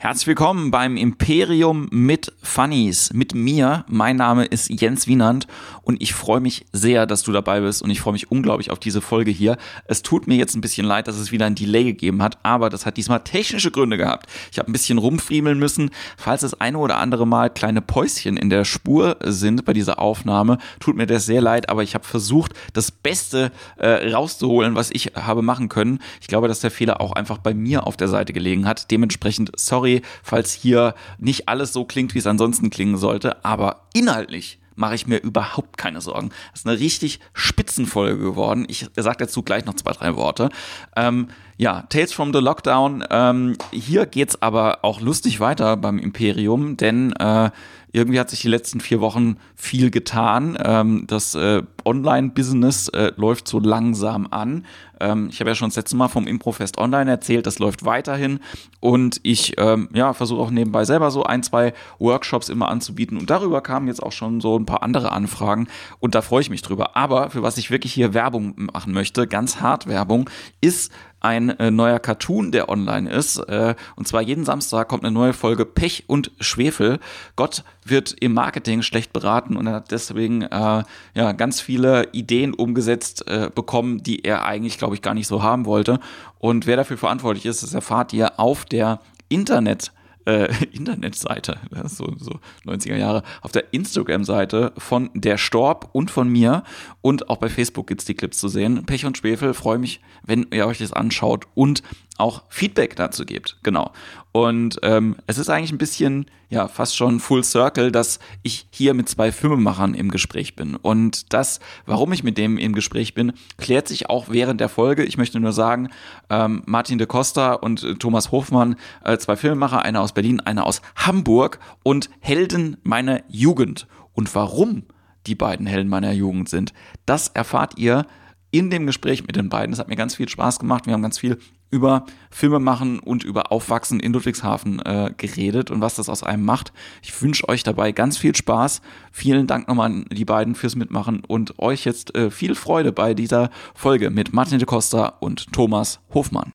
Herzlich willkommen beim Imperium mit Funnies. Mit mir. Mein Name ist Jens Wienand und ich freue mich sehr, dass du dabei bist und ich freue mich unglaublich auf diese Folge hier. Es tut mir jetzt ein bisschen leid, dass es wieder ein Delay gegeben hat, aber das hat diesmal technische Gründe gehabt. Ich habe ein bisschen rumfriemeln müssen. Falls es eine oder andere Mal kleine Päuschen in der Spur sind bei dieser Aufnahme, tut mir das sehr leid, aber ich habe versucht, das Beste äh, rauszuholen, was ich habe machen können. Ich glaube, dass der Fehler auch einfach bei mir auf der Seite gelegen hat. Dementsprechend sorry falls hier nicht alles so klingt, wie es ansonsten klingen sollte, aber inhaltlich mache ich mir überhaupt keine Sorgen. Das ist eine richtig Spitzenfolge geworden. Ich sage dazu gleich noch zwei, drei Worte. Ähm, ja, Tales from the Lockdown. Ähm, hier geht's aber auch lustig weiter beim Imperium, denn äh, irgendwie hat sich die letzten vier Wochen viel getan. Ähm, das äh, Online-Business äh, läuft so langsam an. Ähm, ich habe ja schon das letzte Mal vom Improfest Online erzählt, das läuft weiterhin. Und ich ähm, ja, versuche auch nebenbei selber so ein, zwei Workshops immer anzubieten. Und darüber kamen jetzt auch schon so ein paar andere Anfragen. Und da freue ich mich drüber. Aber für was ich wirklich hier Werbung machen möchte, ganz hart Werbung, ist ein äh, neuer Cartoon, der online ist. Äh, und zwar jeden Samstag kommt eine neue Folge Pech und Schwefel. Gott wird im Marketing schlecht beraten und er hat deswegen äh, ja ganz viele Ideen umgesetzt äh, bekommen, die er eigentlich, glaube ich, gar nicht so haben wollte. Und wer dafür verantwortlich ist, das erfahrt ihr auf der Internet äh, Internetseite, so, so 90er Jahre, auf der Instagram-Seite von der Storb und von mir und auch bei Facebook gibt es die Clips zu sehen. Pech und Schwefel, freue mich, wenn ihr euch das anschaut und auch Feedback dazu gebt. Genau. Und ähm, es ist eigentlich ein bisschen, ja, fast schon Full Circle, dass ich hier mit zwei Filmemachern im Gespräch bin. Und das, warum ich mit dem im Gespräch bin, klärt sich auch während der Folge. Ich möchte nur sagen, ähm, Martin de Costa und äh, Thomas Hofmann, äh, zwei Filmemacher, einer aus Berlin, einer aus Hamburg und Helden meiner Jugend. Und warum die beiden Helden meiner Jugend sind, das erfahrt ihr in dem Gespräch mit den beiden. Es hat mir ganz viel Spaß gemacht. Wir haben ganz viel über Filme machen und über Aufwachsen in Ludwigshafen äh, geredet und was das aus einem macht. Ich wünsche euch dabei ganz viel Spaß. Vielen Dank nochmal an die beiden fürs Mitmachen und euch jetzt äh, viel Freude bei dieser Folge mit Martin de Costa und Thomas Hofmann.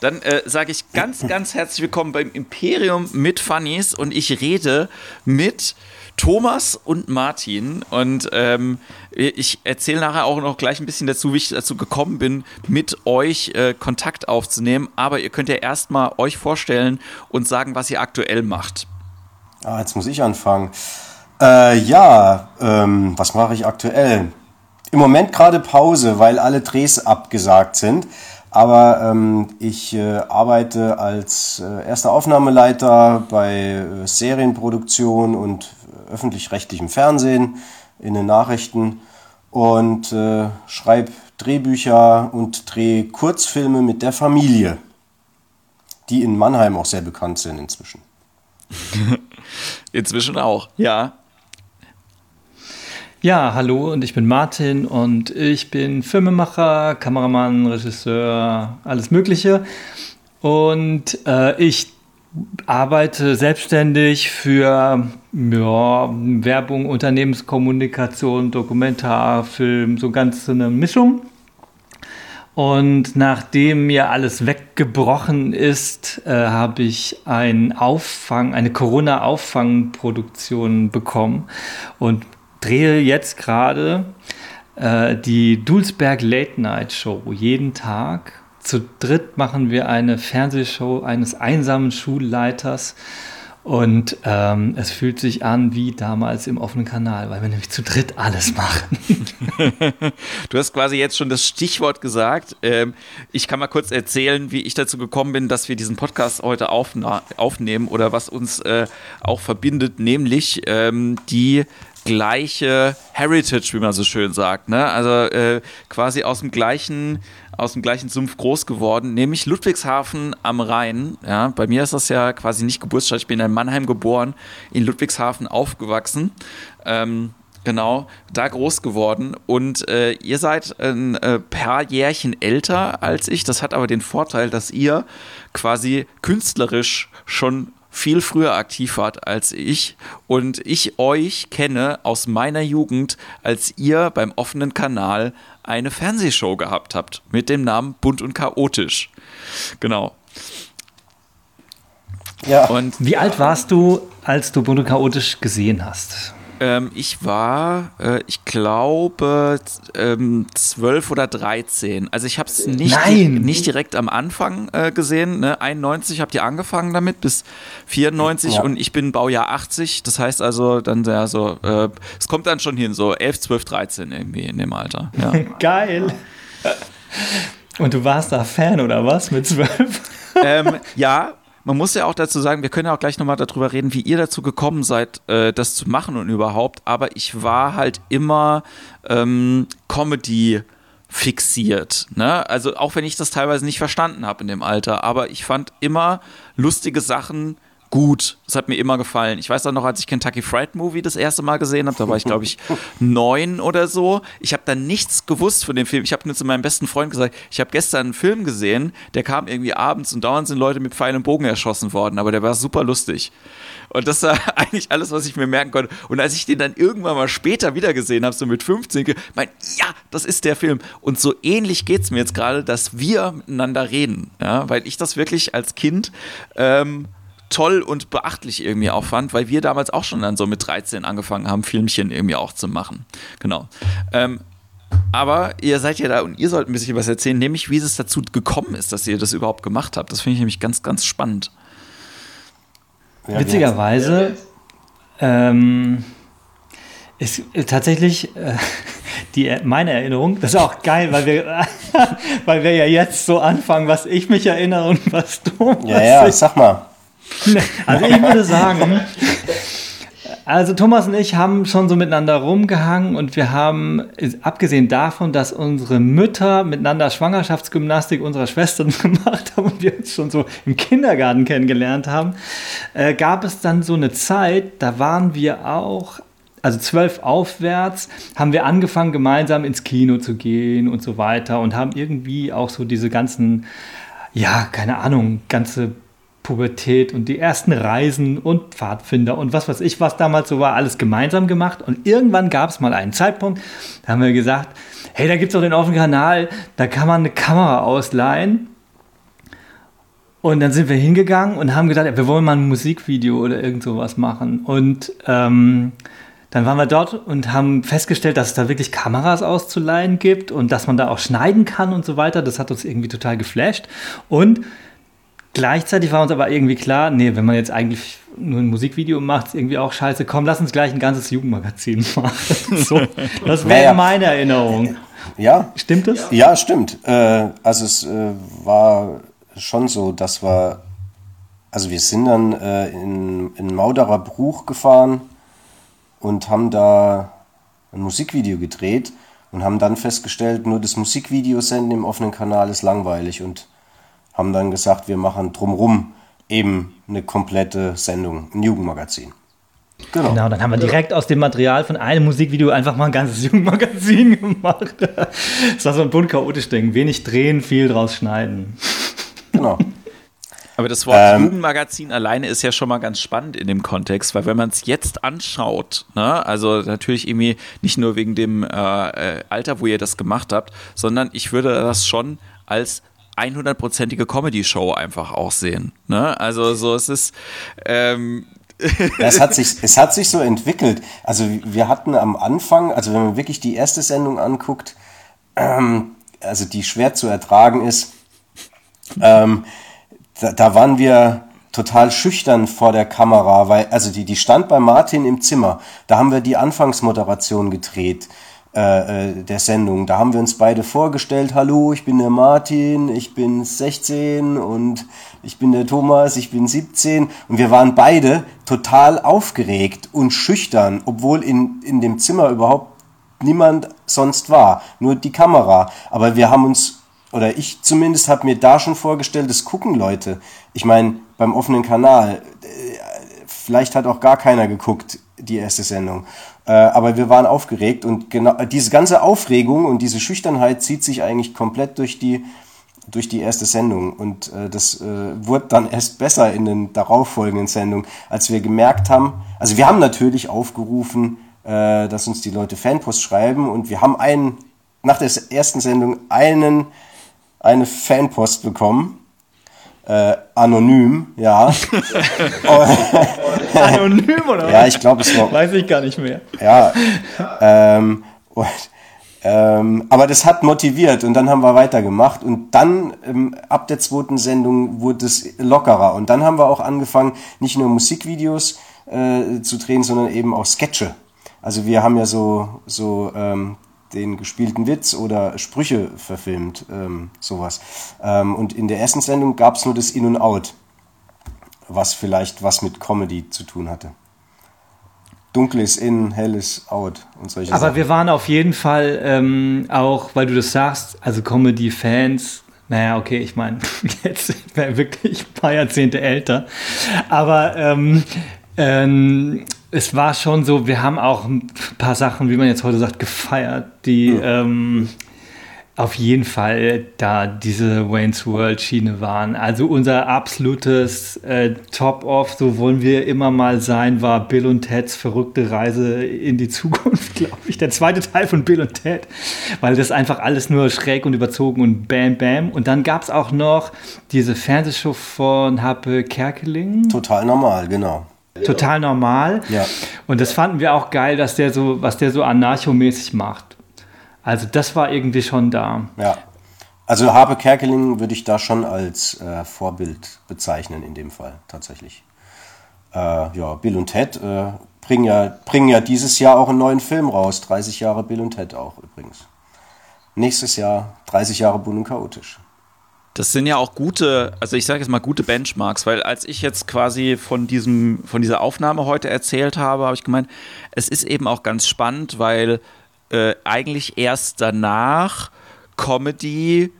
Dann äh, sage ich ganz, ganz herzlich willkommen beim Imperium mit Funnies und ich rede mit Thomas und Martin und ähm, ich erzähle nachher auch noch gleich ein bisschen dazu, wie ich dazu gekommen bin, mit euch äh, Kontakt aufzunehmen. Aber ihr könnt ja erstmal euch vorstellen und sagen, was ihr aktuell macht. Ah, jetzt muss ich anfangen. Äh, ja, ähm, was mache ich aktuell? Im Moment gerade Pause, weil alle Drehs abgesagt sind. Aber ähm, ich äh, arbeite als äh, erster Aufnahmeleiter bei äh, Serienproduktion und öffentlich-rechtlichem Fernsehen in den Nachrichten und äh, schreibe Drehbücher und drehe Kurzfilme mit der Familie, die in Mannheim auch sehr bekannt sind inzwischen. inzwischen auch, ja. Ja, hallo und ich bin Martin und ich bin Filmemacher, Kameramann, Regisseur, alles Mögliche. Und äh, ich arbeite selbstständig für ja, Werbung, Unternehmenskommunikation, Dokumentarfilm, so ganz eine Mischung. Und nachdem mir alles weggebrochen ist, äh, habe ich ein Auffang, eine Corona-Auffangproduktion bekommen und drehe jetzt gerade äh, die Dulsberg Late Night Show jeden Tag. Zu dritt machen wir eine Fernsehshow eines einsamen Schulleiters. Und ähm, es fühlt sich an wie damals im offenen Kanal, weil wir nämlich zu dritt alles machen. du hast quasi jetzt schon das Stichwort gesagt. Ähm, ich kann mal kurz erzählen, wie ich dazu gekommen bin, dass wir diesen Podcast heute aufnehmen oder was uns äh, auch verbindet, nämlich ähm, die gleiche Heritage, wie man so schön sagt. Ne? Also äh, quasi aus dem gleichen aus dem gleichen Sumpf groß geworden, nämlich Ludwigshafen am Rhein. Ja, bei mir ist das ja quasi nicht Geburtsstadt. Ich bin in Mannheim geboren, in Ludwigshafen aufgewachsen. Ähm, genau, da groß geworden. Und äh, ihr seid ein äh, paar Jährchen älter als ich. Das hat aber den Vorteil, dass ihr quasi künstlerisch schon viel früher aktiv wart als ich und ich euch kenne aus meiner Jugend, als ihr beim offenen Kanal eine Fernsehshow gehabt habt mit dem Namen Bunt und Chaotisch. Genau. Ja. Und Wie alt warst du, als du Bunt und Chaotisch gesehen hast? Ähm, ich war, äh, ich glaube, ähm, 12 oder 13. Also ich habe es nicht, di nicht direkt am Anfang äh, gesehen. Ne? 91 habt ihr angefangen damit bis 94 ja. und ich bin Baujahr 80. Das heißt also dann ja so, äh, es kommt dann schon hin, so 11, 12, 13 irgendwie in dem Alter. Ja. Geil. Und du warst da Fan oder was mit 12? ähm, ja, man muss ja auch dazu sagen, wir können ja auch gleich nochmal darüber reden, wie ihr dazu gekommen seid, äh, das zu machen und überhaupt. Aber ich war halt immer ähm, Comedy fixiert. Ne? Also auch wenn ich das teilweise nicht verstanden habe in dem Alter, aber ich fand immer lustige Sachen gut. Das hat mir immer gefallen. Ich weiß auch noch, als ich Kentucky Fried Movie das erste Mal gesehen habe, da war ich, glaube ich, neun oder so. Ich habe da nichts gewusst von dem Film. Ich habe nur zu meinem besten Freund gesagt, ich habe gestern einen Film gesehen, der kam irgendwie abends und dauernd sind Leute mit Pfeil und Bogen erschossen worden, aber der war super lustig. Und das war eigentlich alles, was ich mir merken konnte. Und als ich den dann irgendwann mal später wieder gesehen habe, so mit 15, mein, ja, das ist der Film. Und so ähnlich geht es mir jetzt gerade, dass wir miteinander reden. Ja, weil ich das wirklich als Kind ähm, toll und beachtlich irgendwie auch fand, weil wir damals auch schon dann so mit 13 angefangen haben, Filmchen irgendwie auch zu machen. Genau. Ähm, aber ihr seid ja da und ihr sollt ein bisschen was erzählen, nämlich wie es dazu gekommen ist, dass ihr das überhaupt gemacht habt. Das finde ich nämlich ganz, ganz spannend. Ja, Witzigerweise ähm, ist tatsächlich äh, die, meine Erinnerung, das ist auch geil, weil wir, weil wir ja jetzt so anfangen, was ich mich erinnere und was du. Ja, ja, sag mal. Also ich würde sagen, also Thomas und ich haben schon so miteinander rumgehangen und wir haben, abgesehen davon, dass unsere Mütter miteinander Schwangerschaftsgymnastik unserer Schwestern gemacht haben und wir uns schon so im Kindergarten kennengelernt haben, äh, gab es dann so eine Zeit, da waren wir auch also zwölf aufwärts, haben wir angefangen, gemeinsam ins Kino zu gehen und so weiter und haben irgendwie auch so diese ganzen, ja, keine Ahnung, ganze Pubertät und die ersten Reisen und Pfadfinder und was weiß ich, was damals so war, alles gemeinsam gemacht. Und irgendwann gab es mal einen Zeitpunkt, da haben wir gesagt, hey, da gibt es doch den offenen Kanal, da kann man eine Kamera ausleihen. Und dann sind wir hingegangen und haben ja, wir wollen mal ein Musikvideo oder irgend sowas machen. Und ähm, dann waren wir dort und haben festgestellt, dass es da wirklich Kameras auszuleihen gibt und dass man da auch schneiden kann und so weiter. Das hat uns irgendwie total geflasht. Und Gleichzeitig war uns aber irgendwie klar, nee, wenn man jetzt eigentlich nur ein Musikvideo macht, ist irgendwie auch scheiße. Komm, lass uns gleich ein ganzes Jugendmagazin machen. so, das wäre naja. meine Erinnerung. Ja. Stimmt das? Ja, stimmt. Äh, also es äh, war schon so, dass wir, also wir sind dann äh, in, in Mauderer Bruch gefahren und haben da ein Musikvideo gedreht und haben dann festgestellt, nur das Musikvideo senden im offenen Kanal ist langweilig und haben dann gesagt, wir machen drumrum eben eine komplette Sendung, ein Jugendmagazin. Genau. genau, dann haben wir direkt aus dem Material von einem Musikvideo einfach mal ein ganzes Jugendmagazin gemacht. Das war so ein bunt chaotisch Ding. Wenig drehen, viel draus schneiden. Genau. Aber das Wort ähm, Jugendmagazin alleine ist ja schon mal ganz spannend in dem Kontext, weil wenn man es jetzt anschaut, ne, also natürlich irgendwie nicht nur wegen dem äh, äh Alter, wo ihr das gemacht habt, sondern ich würde das schon als 100%ige Comedy-Show einfach auch sehen. Ne? Also so es ist ähm, es, hat sich, es hat sich so entwickelt. Also wir hatten am Anfang, also wenn man wirklich die erste Sendung anguckt, ähm, also die schwer zu ertragen ist, ähm, da, da, waren wir total schüchtern vor der Kamera, weil, also die, die stand bei Martin im Zimmer. Da haben wir die Anfangsmoderation gedreht. Äh, äh, der Sendung. Da haben wir uns beide vorgestellt, hallo, ich bin der Martin, ich bin 16 und ich bin der Thomas, ich bin 17 und wir waren beide total aufgeregt und schüchtern, obwohl in, in dem Zimmer überhaupt niemand sonst war, nur die Kamera. Aber wir haben uns, oder ich zumindest habe mir da schon vorgestellt, das gucken Leute. Ich meine, beim offenen Kanal, äh, vielleicht hat auch gar keiner geguckt, die erste Sendung. Äh, aber wir waren aufgeregt und genau diese ganze Aufregung und diese Schüchternheit zieht sich eigentlich komplett durch die durch die erste Sendung. Und äh, das äh, wurde dann erst besser in den darauffolgenden Sendungen, als wir gemerkt haben, also wir haben natürlich aufgerufen, äh, dass uns die Leute Fanpost schreiben und wir haben einen, nach der ersten Sendung einen, eine Fanpost bekommen. Äh, anonym, ja. anonym oder? Ja, ich glaube, es war. Weiß ich gar nicht mehr. Ja. Ähm, und ähm, aber das hat motiviert und dann haben wir weitergemacht und dann ähm, ab der zweiten Sendung wurde es lockerer und dann haben wir auch angefangen, nicht nur Musikvideos äh, zu drehen, sondern eben auch Sketche. Also wir haben ja so, so ähm, den gespielten Witz oder Sprüche verfilmt, ähm, sowas. Ähm, und in der ersten Sendung gab es nur das In und Out, was vielleicht was mit Comedy zu tun hatte dunkles In, helles Out und solche Aber Sachen. wir waren auf jeden Fall ähm, auch, weil du das sagst, also Comedy-Fans, naja, okay, ich meine, jetzt wäre wirklich ein paar Jahrzehnte älter. Aber ähm, ähm, es war schon so, wir haben auch ein paar Sachen, wie man jetzt heute sagt, gefeiert, die mhm auf jeden Fall da diese Wayne's World Schiene waren. Also unser absolutes äh, Top-Off, so wollen wir immer mal sein, war Bill und Teds verrückte Reise in die Zukunft, glaube ich. Der zweite Teil von Bill und Ted, weil das einfach alles nur schräg und überzogen und bam, bam. Und dann gab es auch noch diese Fernsehshow von Happe Kerkeling. Total normal, genau. Total normal. Ja. Und das fanden wir auch geil, dass der so, was der so anarchomäßig macht. Also das war irgendwie schon da. Ja. Also Habe Kerkeling würde ich da schon als äh, Vorbild bezeichnen in dem Fall tatsächlich. Äh, ja, Bill und Ted äh, bringen, ja, bringen ja dieses Jahr auch einen neuen Film raus. 30 Jahre Bill und Ted auch übrigens. Nächstes Jahr 30 Jahre bunt und chaotisch. Das sind ja auch gute, also ich sage jetzt mal gute Benchmarks, weil als ich jetzt quasi von diesem, von dieser Aufnahme heute erzählt habe, habe ich gemeint, es ist eben auch ganz spannend, weil äh, eigentlich erst danach Comedy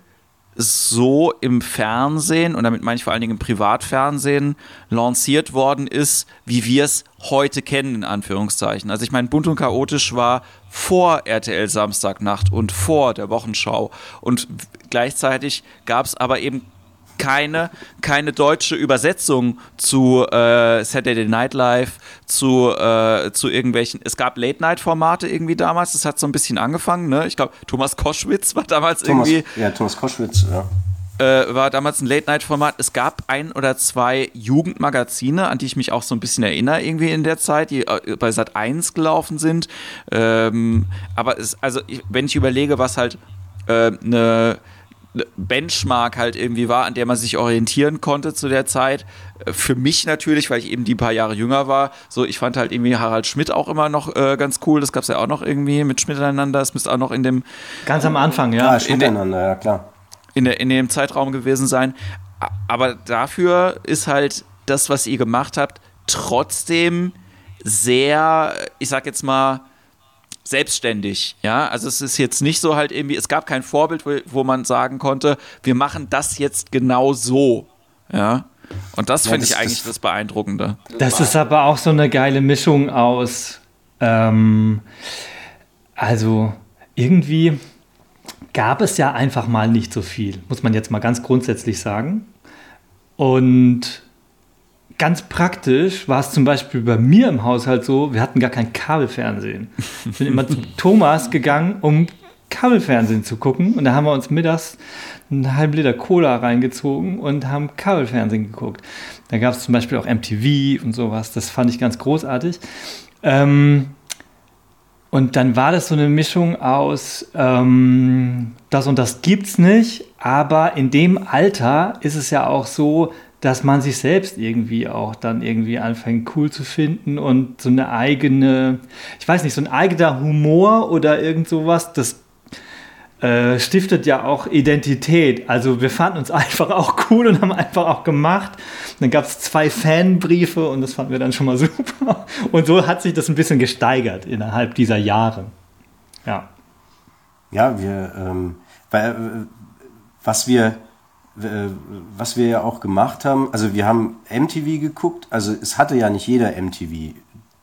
so im Fernsehen, und damit meine ich vor allen Dingen im Privatfernsehen, lanciert worden ist, wie wir es heute kennen, in Anführungszeichen. Also ich meine, Bunt und Chaotisch war vor RTL Samstagnacht und vor der Wochenschau. Und gleichzeitig gab es aber eben keine, keine deutsche Übersetzung zu äh, Saturday Night Live, zu, äh, zu irgendwelchen. Es gab Late-Night-Formate irgendwie damals, das hat so ein bisschen angefangen. Ne? Ich glaube, Thomas Koschwitz war damals Thomas, irgendwie. Ja, Thomas Koschwitz, ja. Äh, war damals ein Late-Night-Format. Es gab ein oder zwei Jugendmagazine, an die ich mich auch so ein bisschen erinnere, irgendwie in der Zeit, die äh, bei Sat 1 gelaufen sind. Ähm, aber es, also, wenn ich überlege, was halt eine äh, Benchmark halt irgendwie war, an der man sich orientieren konnte zu der Zeit. Äh, für mich natürlich, weil ich eben die paar Jahre jünger war. So, ich fand halt irgendwie Harald Schmidt auch immer noch äh, ganz cool. Das gab es ja auch noch irgendwie mit Schmidt einander. Das müsste auch noch in dem. Ganz am Anfang, ja. Ja, Schmidt einander, ja klar. In, der, in dem Zeitraum gewesen sein. Aber dafür ist halt das, was ihr gemacht habt, trotzdem sehr, ich sag jetzt mal, selbstständig. Ja, also es ist jetzt nicht so halt irgendwie, es gab kein Vorbild, wo, wo man sagen konnte, wir machen das jetzt genau so. Ja. Und das ja, finde ich eigentlich das, das Beeindruckende. Das ist aber auch so eine geile Mischung aus, ähm, also irgendwie gab es ja einfach mal nicht so viel, muss man jetzt mal ganz grundsätzlich sagen. Und ganz praktisch war es zum Beispiel bei mir im Haushalt so, wir hatten gar kein Kabelfernsehen. Ich bin immer zu Thomas gegangen, um Kabelfernsehen zu gucken. Und da haben wir uns mittags einen halben Liter Cola reingezogen und haben Kabelfernsehen geguckt. Da gab es zum Beispiel auch MTV und sowas. Das fand ich ganz großartig. Ähm, und dann war das so eine Mischung aus, ähm, das und das gibt's nicht, aber in dem Alter ist es ja auch so, dass man sich selbst irgendwie auch dann irgendwie anfängt cool zu finden und so eine eigene, ich weiß nicht, so ein eigener Humor oder irgend sowas, das äh, stiftet ja auch Identität. Also wir fanden uns einfach auch cool und haben einfach auch gemacht. dann gab es zwei Fanbriefe und das fanden wir dann schon mal super. Und so hat sich das ein bisschen gesteigert innerhalb dieser Jahre. Ja. Ja, wir, ähm, weil, äh, was wir was wir ja auch gemacht haben, also wir haben MTV geguckt, also es hatte ja nicht jeder MTV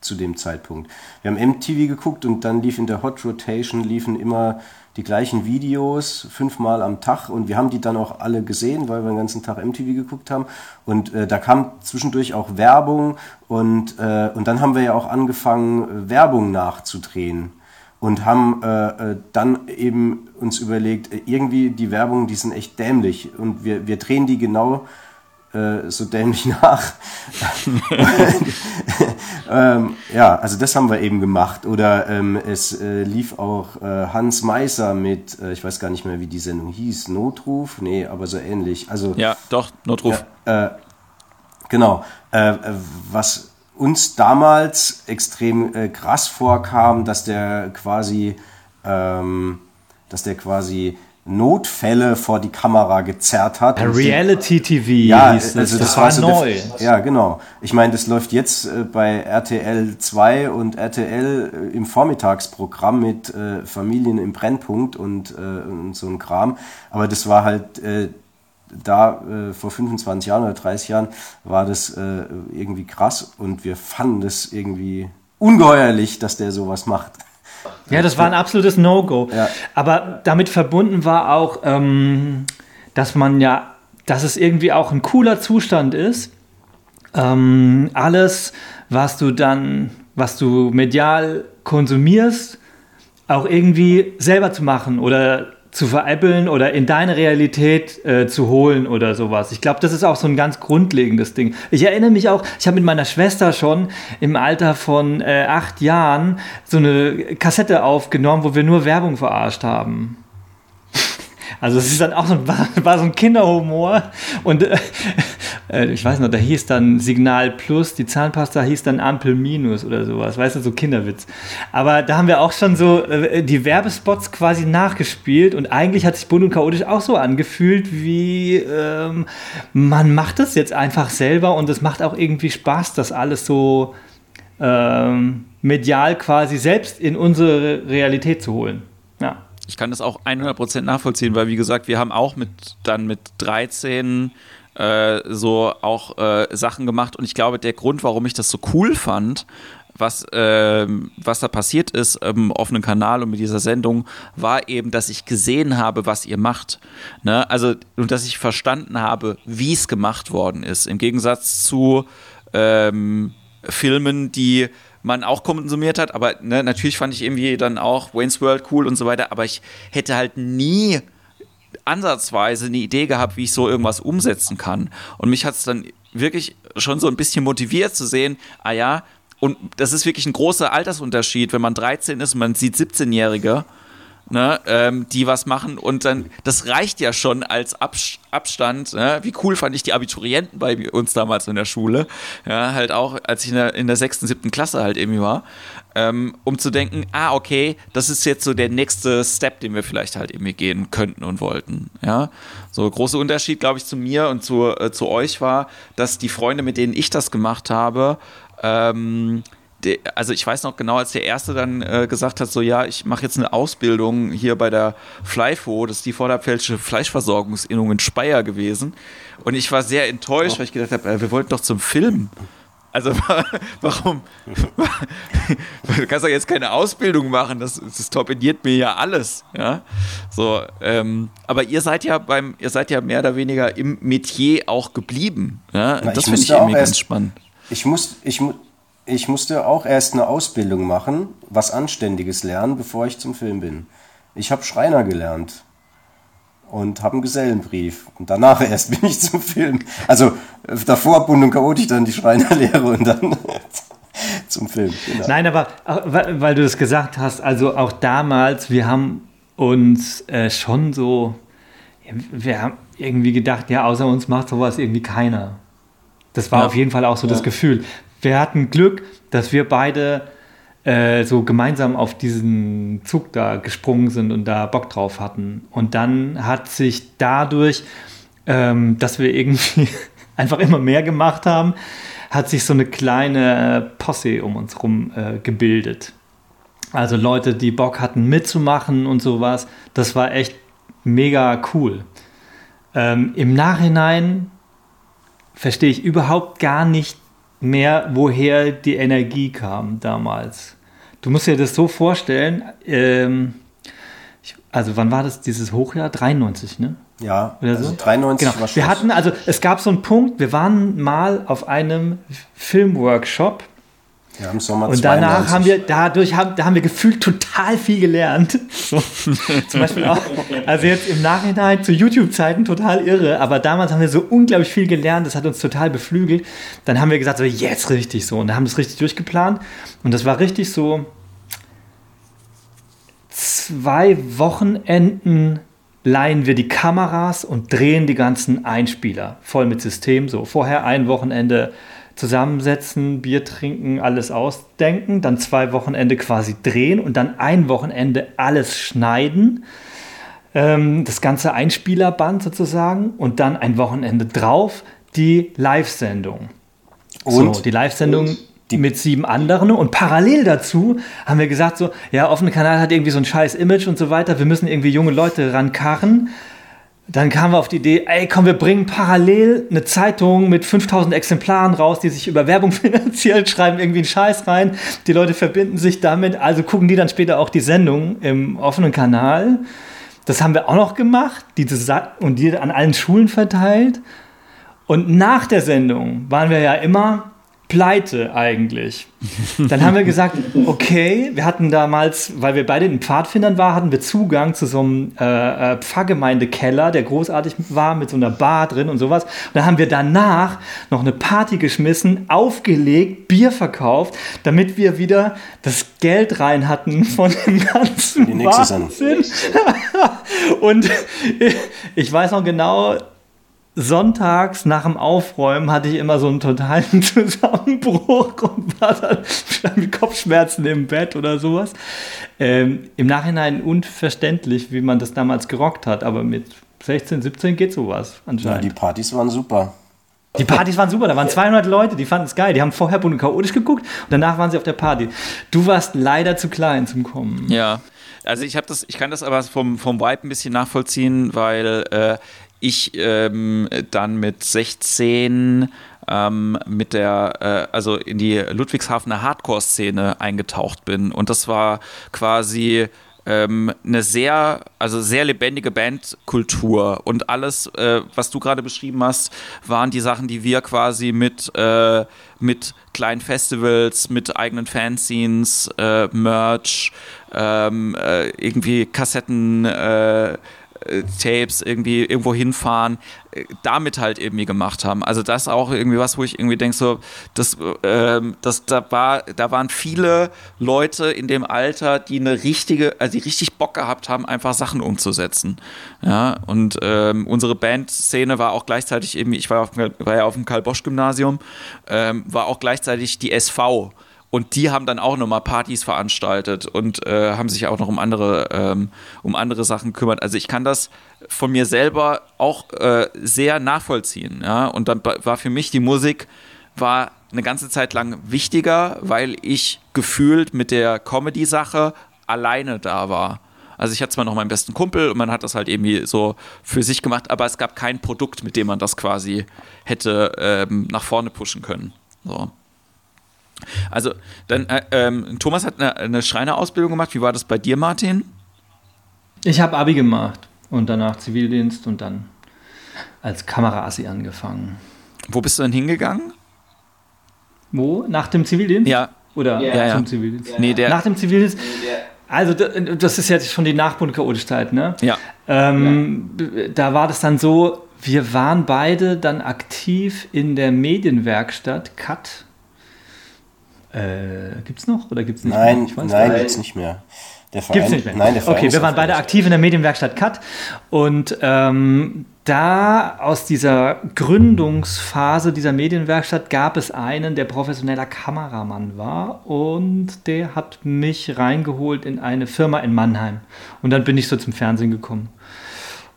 zu dem Zeitpunkt. Wir haben MTV geguckt und dann lief in der Hot Rotation liefen immer die gleichen Videos fünfmal am Tag und wir haben die dann auch alle gesehen, weil wir den ganzen Tag MTV geguckt haben und äh, da kam zwischendurch auch Werbung und, äh, und dann haben wir ja auch angefangen, Werbung nachzudrehen und haben äh, äh dann eben uns überlegt, äh, irgendwie die Werbung, die sind echt dämlich und wir, wir drehen die genau äh, so dämlich nach. ähm, ja, also das haben wir eben gemacht. Oder ähm, es äh, lief auch Hans Meiser mit, ich weiß gar nicht mehr, wie die Sendung hieß, Notruf? Nee, aber so ähnlich. Also, ja, doch, Notruf. Genau. was uns damals extrem krass vorkam, dass der quasi, ähm, dass der quasi Notfälle vor die Kamera gezerrt hat. Reality TV ja, also das, das war, so neu. ja, genau. Ich meine, das läuft jetzt äh, bei RTL 2 und RTL äh, im Vormittagsprogramm mit äh, Familien im Brennpunkt und, äh, und, so ein Kram. Aber das war halt äh, da äh, vor 25 Jahren oder 30 Jahren war das irgendwie krass und wir fanden das irgendwie ungeheuerlich, dass der sowas macht. Ja, das war ein absolutes No-Go. Ja. Aber damit verbunden war auch, ähm, dass man ja, dass es irgendwie auch ein cooler Zustand ist. Ähm, alles, was du dann, was du medial konsumierst, auch irgendwie selber zu machen oder zu veräppeln oder in deine Realität äh, zu holen oder sowas. Ich glaube, das ist auch so ein ganz grundlegendes Ding. Ich erinnere mich auch, ich habe mit meiner Schwester schon im Alter von äh, acht Jahren so eine Kassette aufgenommen, wo wir nur Werbung verarscht haben. Also es ist dann auch so, war, war so ein Kinderhumor und äh, äh, ich weiß noch, da hieß dann Signal Plus, die Zahnpasta hieß dann Ampel Minus oder sowas, weißt du, so Kinderwitz. Aber da haben wir auch schon so äh, die Werbespots quasi nachgespielt und eigentlich hat sich bunt und chaotisch auch so angefühlt, wie ähm, man macht das jetzt einfach selber und es macht auch irgendwie Spaß, das alles so ähm, medial quasi selbst in unsere Realität zu holen. Ich kann das auch 100% nachvollziehen, weil wie gesagt, wir haben auch mit dann mit 13 äh, so auch äh, Sachen gemacht und ich glaube, der Grund, warum ich das so cool fand, was, äh, was da passiert ist im offenen Kanal und mit dieser Sendung, war eben, dass ich gesehen habe, was ihr macht. Ne? Also, und dass ich verstanden habe, wie es gemacht worden ist. Im Gegensatz zu ähm, Filmen, die man auch konsumiert hat. Aber ne, natürlich fand ich irgendwie dann auch Wayne's World cool und so weiter. Aber ich hätte halt nie ansatzweise eine Idee gehabt, wie ich so irgendwas umsetzen kann. Und mich hat es dann wirklich schon so ein bisschen motiviert zu sehen, ah ja, und das ist wirklich ein großer Altersunterschied, wenn man 13 ist und man sieht 17-Jährige ne, ähm, die was machen und dann, das reicht ja schon als Abs Abstand. Ne? Wie cool fand ich die Abiturienten bei uns damals in der Schule, ja, halt auch, als ich in der, in sechsten, siebten Klasse halt irgendwie war, ähm, um zu denken, ah, okay, das ist jetzt so der nächste Step, den wir vielleicht halt irgendwie gehen könnten und wollten, ja. So, großer Unterschied, glaube ich, zu mir und zu, äh, zu euch war, dass die Freunde, mit denen ich das gemacht habe, ähm, der, also ich weiß noch genau, als der Erste dann äh, gesagt hat, so ja, ich mache jetzt eine Ausbildung hier bei der Flyfo, das ist die Vorderpfälzische Fleischversorgungsinnung in Speyer gewesen. Und ich war sehr enttäuscht, oh. weil ich gedacht habe, äh, wir wollten doch zum Film. Also warum? du kannst doch jetzt keine Ausbildung machen, das, das torpediert mir ja alles. Ja? So, ähm, aber ihr seid ja beim, ihr seid ja mehr oder weniger im Metier auch geblieben. Ja? Na, das finde ich irgendwie ganz spannend. Ich muss, ich, ich musste auch erst eine Ausbildung machen, was Anständiges lernen, bevor ich zum Film bin. Ich habe Schreiner gelernt und habe einen Gesellenbrief. Und danach erst bin ich zum Film. Also davor bunt und chaotisch dann die Schreinerlehre und dann zum Film. Genau. Nein, aber weil du das gesagt hast, also auch damals, wir haben uns äh, schon so, wir haben irgendwie gedacht, ja, außer uns macht sowas irgendwie keiner. Das war ja. auf jeden Fall auch so ja. das Gefühl wir hatten Glück, dass wir beide äh, so gemeinsam auf diesen Zug da gesprungen sind und da Bock drauf hatten. Und dann hat sich dadurch, ähm, dass wir irgendwie einfach immer mehr gemacht haben, hat sich so eine kleine Posse um uns rum äh, gebildet. Also Leute, die Bock hatten mitzumachen und sowas. Das war echt mega cool. Ähm, Im Nachhinein verstehe ich überhaupt gar nicht, mehr, woher die Energie kam damals. Du musst dir das so vorstellen, ähm, ich, also wann war das, dieses Hochjahr? 93, ne? Ja, Oder also so? 93 genau. war Wir hatten, also es gab so einen Punkt, wir waren mal auf einem Filmworkshop ja, im Sommer Und danach 92. haben wir, dadurch haben, da haben wir gefühlt total viel gelernt. So, zum Beispiel auch, also jetzt im Nachhinein zu YouTube-Zeiten total irre, aber damals haben wir so unglaublich viel gelernt, das hat uns total beflügelt. Dann haben wir gesagt, so jetzt richtig so und dann haben wir es richtig durchgeplant und das war richtig so zwei Wochenenden leihen wir die Kameras und drehen die ganzen Einspieler voll mit System. So vorher ein Wochenende zusammensetzen, Bier trinken, alles ausdenken, dann zwei Wochenende quasi drehen und dann ein Wochenende alles schneiden. Ähm, das ganze Einspielerband sozusagen und dann ein Wochenende drauf die Live-Sendung. Und so, die Live-Sendung mit sieben anderen und parallel dazu haben wir gesagt so, ja, offene Kanal hat irgendwie so ein scheiß Image und so weiter, wir müssen irgendwie junge Leute rankarren dann kamen wir auf die Idee, ey, komm, wir bringen parallel eine Zeitung mit 5000 Exemplaren raus, die sich über Werbung finanziert, schreiben irgendwie einen Scheiß rein. Die Leute verbinden sich damit, also gucken die dann später auch die Sendung im offenen Kanal. Das haben wir auch noch gemacht diese und die an allen Schulen verteilt. Und nach der Sendung waren wir ja immer pleite eigentlich. Dann haben wir gesagt, okay, wir hatten damals, weil wir beide in Pfadfindern waren, hatten wir Zugang zu so einem äh, äh, Pfarrgemeindekeller, der großartig war, mit so einer Bar drin und sowas. Und dann haben wir danach noch eine Party geschmissen, aufgelegt, Bier verkauft, damit wir wieder das Geld rein hatten von dem ganzen Die Wahnsinn. und ich weiß noch genau, sonntags nach dem Aufräumen hatte ich immer so einen totalen Zusammenbruch und war dann mit Kopfschmerzen im Bett oder sowas. Ähm, Im Nachhinein unverständlich, wie man das damals gerockt hat, aber mit 16, 17 geht sowas anscheinend. Ja, die Partys waren super. Die Partys waren super, da waren 200 Leute, die fanden es geil. Die haben vorher bunt und chaotisch geguckt und danach waren sie auf der Party. Du warst leider zu klein zum Kommen. Ja, also ich habe das, ich kann das aber vom, vom Vibe ein bisschen nachvollziehen, weil äh, ich ähm, dann mit 16 ähm, mit der, äh, also in die Ludwigshafener Hardcore-Szene eingetaucht bin. Und das war quasi ähm, eine sehr, also sehr lebendige Bandkultur. Und alles, äh, was du gerade beschrieben hast, waren die Sachen, die wir quasi mit, äh, mit kleinen Festivals, mit eigenen Fanscenes, äh, Merch, ähm, äh, irgendwie Kassetten, äh, Tapes irgendwie irgendwo hinfahren, äh, damit halt irgendwie gemacht haben. Also das auch irgendwie was, wo ich irgendwie denke, so, das, äh, das, da, war, da waren viele Leute in dem Alter, die eine richtige, also die richtig Bock gehabt haben, einfach Sachen umzusetzen. Ja, und ähm, unsere Bandszene war auch gleichzeitig irgendwie, ich war, auf, war ja auf dem Karl-Bosch-Gymnasium, ähm, war auch gleichzeitig die SV. Und die haben dann auch nochmal Partys veranstaltet und äh, haben sich auch noch um andere, ähm, um andere Sachen gekümmert. Also ich kann das von mir selber auch äh, sehr nachvollziehen. Ja? Und dann war für mich die Musik war eine ganze Zeit lang wichtiger, weil ich gefühlt mit der Comedy-Sache alleine da war. Also ich hatte zwar noch meinen besten Kumpel und man hat das halt irgendwie so für sich gemacht, aber es gab kein Produkt, mit dem man das quasi hätte ähm, nach vorne pushen können. So. Also, dann, äh, ähm, Thomas hat eine, eine Schreinerausbildung gemacht. Wie war das bei dir, Martin? Ich habe Abi gemacht und danach Zivildienst und dann als Kameraassi angefangen. Wo bist du denn hingegangen? Wo? Nach dem Zivildienst? Ja. Oder ja, zum ja. Zivildienst? Nee, der Nach dem Zivildienst? Also das ist jetzt schon die Nachbundchaotischzeit, ne? Ja. Ähm, ja. Da war das dann so, wir waren beide dann aktiv in der Medienwerkstatt CAT äh, gibt es noch oder gibt es nicht nein, mehr? nein, gibt es nicht mehr. Der Verein, gibt's nicht mehr? Nein, der Verein Okay, wir waren beide aktiv in der Medienwerkstatt Cut und ähm, da aus dieser Gründungsphase dieser Medienwerkstatt gab es einen, der professioneller Kameramann war und der hat mich reingeholt in eine Firma in Mannheim und dann bin ich so zum Fernsehen gekommen.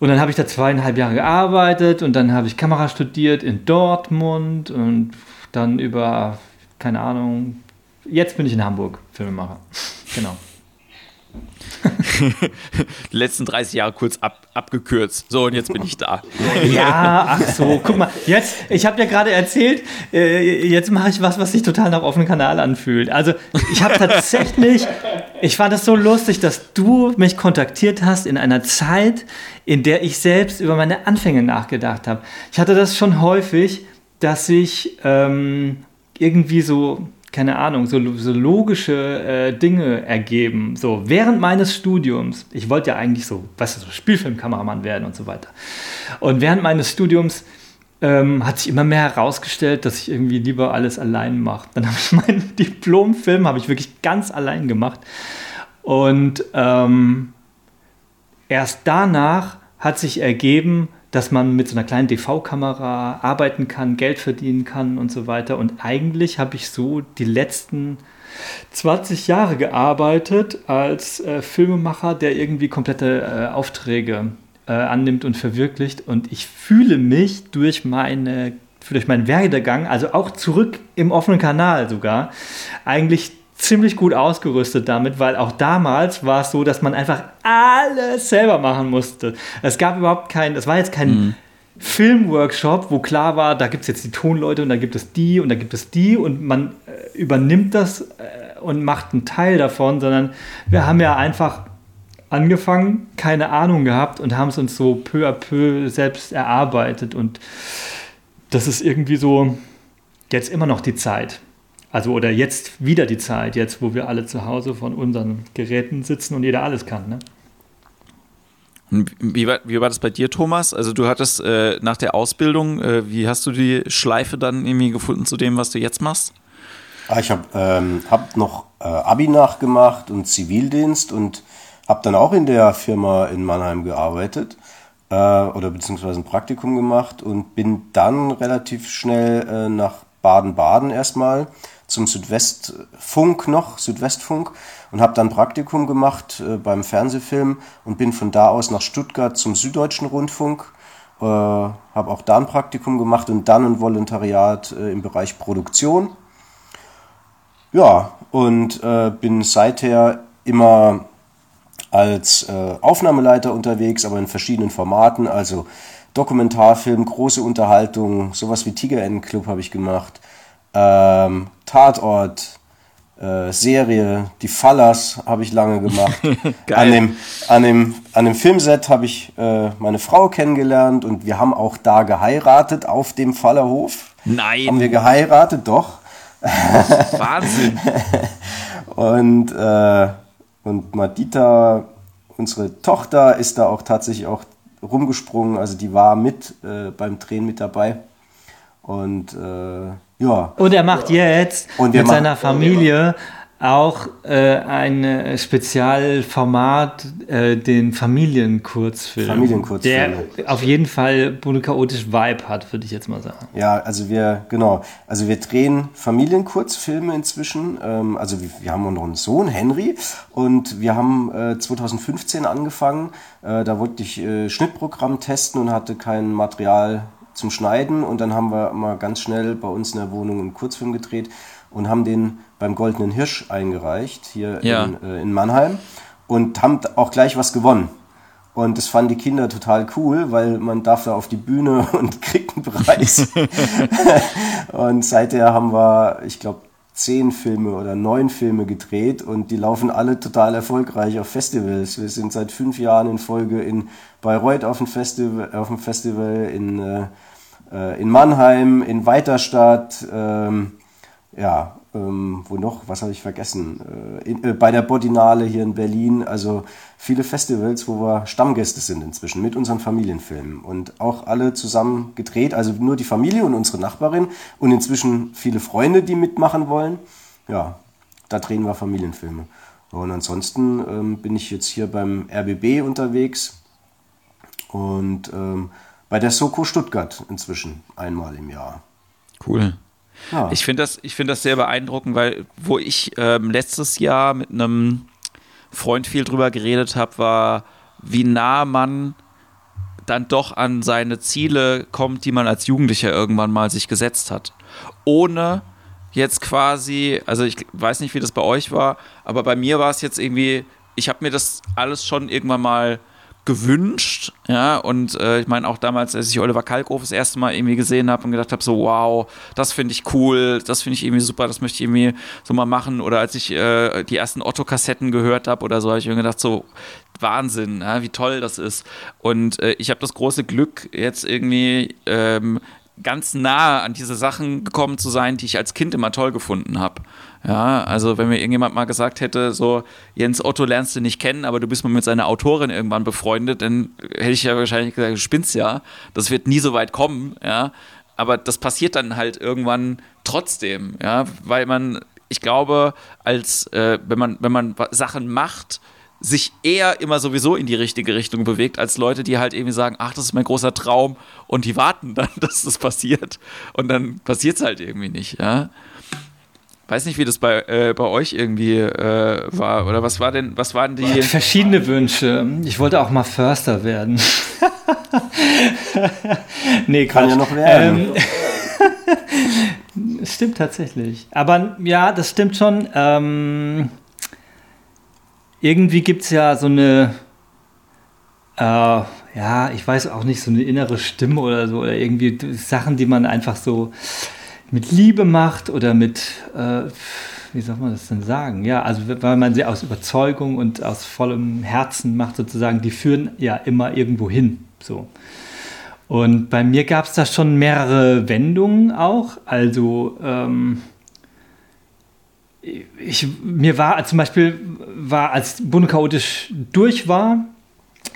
Und dann habe ich da zweieinhalb Jahre gearbeitet und dann habe ich Kamera studiert in Dortmund und dann über, keine Ahnung, jetzt bin ich in Hamburg, Filmemacher. Genau. die letzten 30 Jahre kurz ab, abgekürzt. So, und jetzt bin ich da. Ja, ach so, guck mal, jetzt, ich habe ja gerade erzählt, äh, jetzt mache ich was, was sich total nach offenem Kanal anfühlt. Also, ich habe tatsächlich, ich fand es so lustig, dass du mich kontaktiert hast in einer Zeit, in der ich selbst über meine Anfänge nachgedacht habe. Ich hatte das schon häufig, dass ich ähm, irgendwie so keine Ahnung, so, so logische äh, Dinge ergeben. So, während meines Studiums, ich wollte ja eigentlich so, weißt du, so Spielfilmkameramann werden und so weiter. Und während meines Studiums ähm, hat sich immer mehr herausgestellt, dass ich irgendwie lieber alles allein mache. Dann habe ich meinen Diplomfilm, habe ich wirklich ganz allein gemacht. Und ähm, erst danach hat sich ergeben, dass man mit so einer kleinen DV-Kamera arbeiten kann, Geld verdienen kann und so weiter. Und eigentlich habe ich so die letzten 20 Jahre gearbeitet als äh, Filmemacher, der irgendwie komplette äh, Aufträge äh, annimmt und verwirklicht. Und ich fühle mich durch meine durch meinen Werdegang, also auch zurück im offenen Kanal sogar, eigentlich ziemlich gut ausgerüstet damit, weil auch damals war es so, dass man einfach alles selber machen musste. Es gab überhaupt kein, es war jetzt kein mhm. Filmworkshop, wo klar war, da gibt es jetzt die Tonleute und da gibt es die und da gibt es die und man äh, übernimmt das äh, und macht einen Teil davon, sondern wir haben ja einfach angefangen, keine Ahnung gehabt und haben es uns so peu à peu selbst erarbeitet und das ist irgendwie so jetzt immer noch die Zeit. Also oder jetzt wieder die Zeit, jetzt wo wir alle zu Hause von unseren Geräten sitzen und jeder alles kann. Ne? Wie war, wie war das bei dir, Thomas? Also du hattest äh, nach der Ausbildung, äh, wie hast du die Schleife dann irgendwie gefunden zu dem, was du jetzt machst? Ah, ich habe ähm, hab noch äh, Abi nachgemacht und Zivildienst und habe dann auch in der Firma in Mannheim gearbeitet äh, oder beziehungsweise ein Praktikum gemacht und bin dann relativ schnell äh, nach Baden-Baden erstmal zum Südwestfunk noch, Südwestfunk, und habe dann Praktikum gemacht äh, beim Fernsehfilm und bin von da aus nach Stuttgart zum Süddeutschen Rundfunk, äh, habe auch da ein Praktikum gemacht und dann ein Volontariat äh, im Bereich Produktion. Ja, und äh, bin seither immer als äh, Aufnahmeleiter unterwegs, aber in verschiedenen Formaten, also Dokumentarfilm, große Unterhaltung, sowas wie Tiger Club habe ich gemacht, ähm, Tatort, äh, Serie, die Fallers habe ich lange gemacht. an, dem, an, dem, an dem Filmset habe ich äh, meine Frau kennengelernt und wir haben auch da geheiratet auf dem Fallerhof. Nein. Haben wir geheiratet, doch. Wahnsinn. und, äh, und Madita, unsere Tochter, ist da auch tatsächlich auch rumgesprungen. Also die war mit äh, beim Drehen mit dabei. Und äh, ja. Und er macht jetzt mit seiner Familie auch äh, ein äh, Spezialformat, äh, den Familienkurzfilm. Familienkurzfilm. Der auf jeden Fall chaotisch Vibe hat, würde ich jetzt mal sagen. Ja, also wir, genau, also wir drehen Familienkurzfilme inzwischen. Ähm, also wir, wir, haben noch einen Sohn, Henry, und wir haben äh, 2015 angefangen. Äh, da wollte ich äh, Schnittprogramm testen und hatte kein Material zum Schneiden und dann haben wir mal ganz schnell bei uns in der Wohnung einen Kurzfilm gedreht und haben den beim Goldenen Hirsch eingereicht, hier ja. in, äh, in Mannheim und haben auch gleich was gewonnen. Und das fanden die Kinder total cool, weil man darf da auf die Bühne und kriegt einen Preis. und seither haben wir, ich glaube, zehn Filme oder neun Filme gedreht und die laufen alle total erfolgreich auf Festivals. Wir sind seit fünf Jahren in Folge in Bayreuth auf dem Festival, auf dem Festival in äh, äh, in Mannheim, in Weiterstadt, ähm, ja, ähm, wo noch, was habe ich vergessen, äh, in, äh, bei der Bodinale hier in Berlin, also viele Festivals, wo wir Stammgäste sind inzwischen mit unseren Familienfilmen. Und auch alle zusammen gedreht, also nur die Familie und unsere Nachbarin. Und inzwischen viele Freunde, die mitmachen wollen. Ja, da drehen wir Familienfilme. Und ansonsten ähm, bin ich jetzt hier beim RBB unterwegs. Und ähm, bei der Soko Stuttgart inzwischen einmal im Jahr. Cool. Ja. Ich finde das, find das sehr beeindruckend, weil wo ich ähm, letztes Jahr mit einem Freund viel drüber geredet habe, war, wie nah man dann doch an seine Ziele kommt, die man als Jugendlicher irgendwann mal sich gesetzt hat. Ohne jetzt quasi, also ich weiß nicht, wie das bei euch war, aber bei mir war es jetzt irgendwie ich habe mir das alles schon irgendwann mal gewünscht, ja, und äh, ich meine auch damals, als ich Oliver Kalkofe das erste Mal irgendwie gesehen habe und gedacht habe, so wow, das finde ich cool, das finde ich irgendwie super, das möchte ich irgendwie so mal machen oder als ich äh, die ersten Otto-Kassetten gehört habe oder so, habe ich mir gedacht, so Wahnsinn, ja, wie toll das ist. Und äh, ich habe das große Glück, jetzt irgendwie ähm, ganz nah an diese Sachen gekommen zu sein, die ich als Kind immer toll gefunden habe. Ja, also wenn mir irgendjemand mal gesagt hätte, so Jens Otto lernst du nicht kennen, aber du bist mal mit seiner Autorin irgendwann befreundet, dann hätte ich ja wahrscheinlich gesagt, du spinnst ja, das wird nie so weit kommen, ja. Aber das passiert dann halt irgendwann trotzdem, ja, weil man, ich glaube, als äh, wenn man, wenn man Sachen macht, sich eher immer sowieso in die richtige Richtung bewegt, als Leute, die halt irgendwie sagen, ach, das ist mein großer Traum und die warten dann, dass das passiert und dann passiert es halt irgendwie nicht, ja weiß nicht, wie das bei, äh, bei euch irgendwie äh, war. Oder was war denn, was waren die. Verschiedene Wünsche. Ich wollte auch mal Förster werden. nee, Quatsch. Kann ja noch werden. Ähm, stimmt tatsächlich. Aber ja, das stimmt schon. Ähm, irgendwie gibt es ja so eine. Äh, ja, ich weiß auch nicht, so eine innere Stimme oder so. Oder irgendwie Sachen, die man einfach so mit Liebe macht oder mit, äh, wie soll man das denn sagen? Ja, also weil man sie aus Überzeugung und aus vollem Herzen macht sozusagen, die führen ja immer irgendwo hin. So. Und bei mir gab es da schon mehrere Wendungen auch. Also ähm, ich, mir war zum Beispiel, war als Bundchaotisch durch war,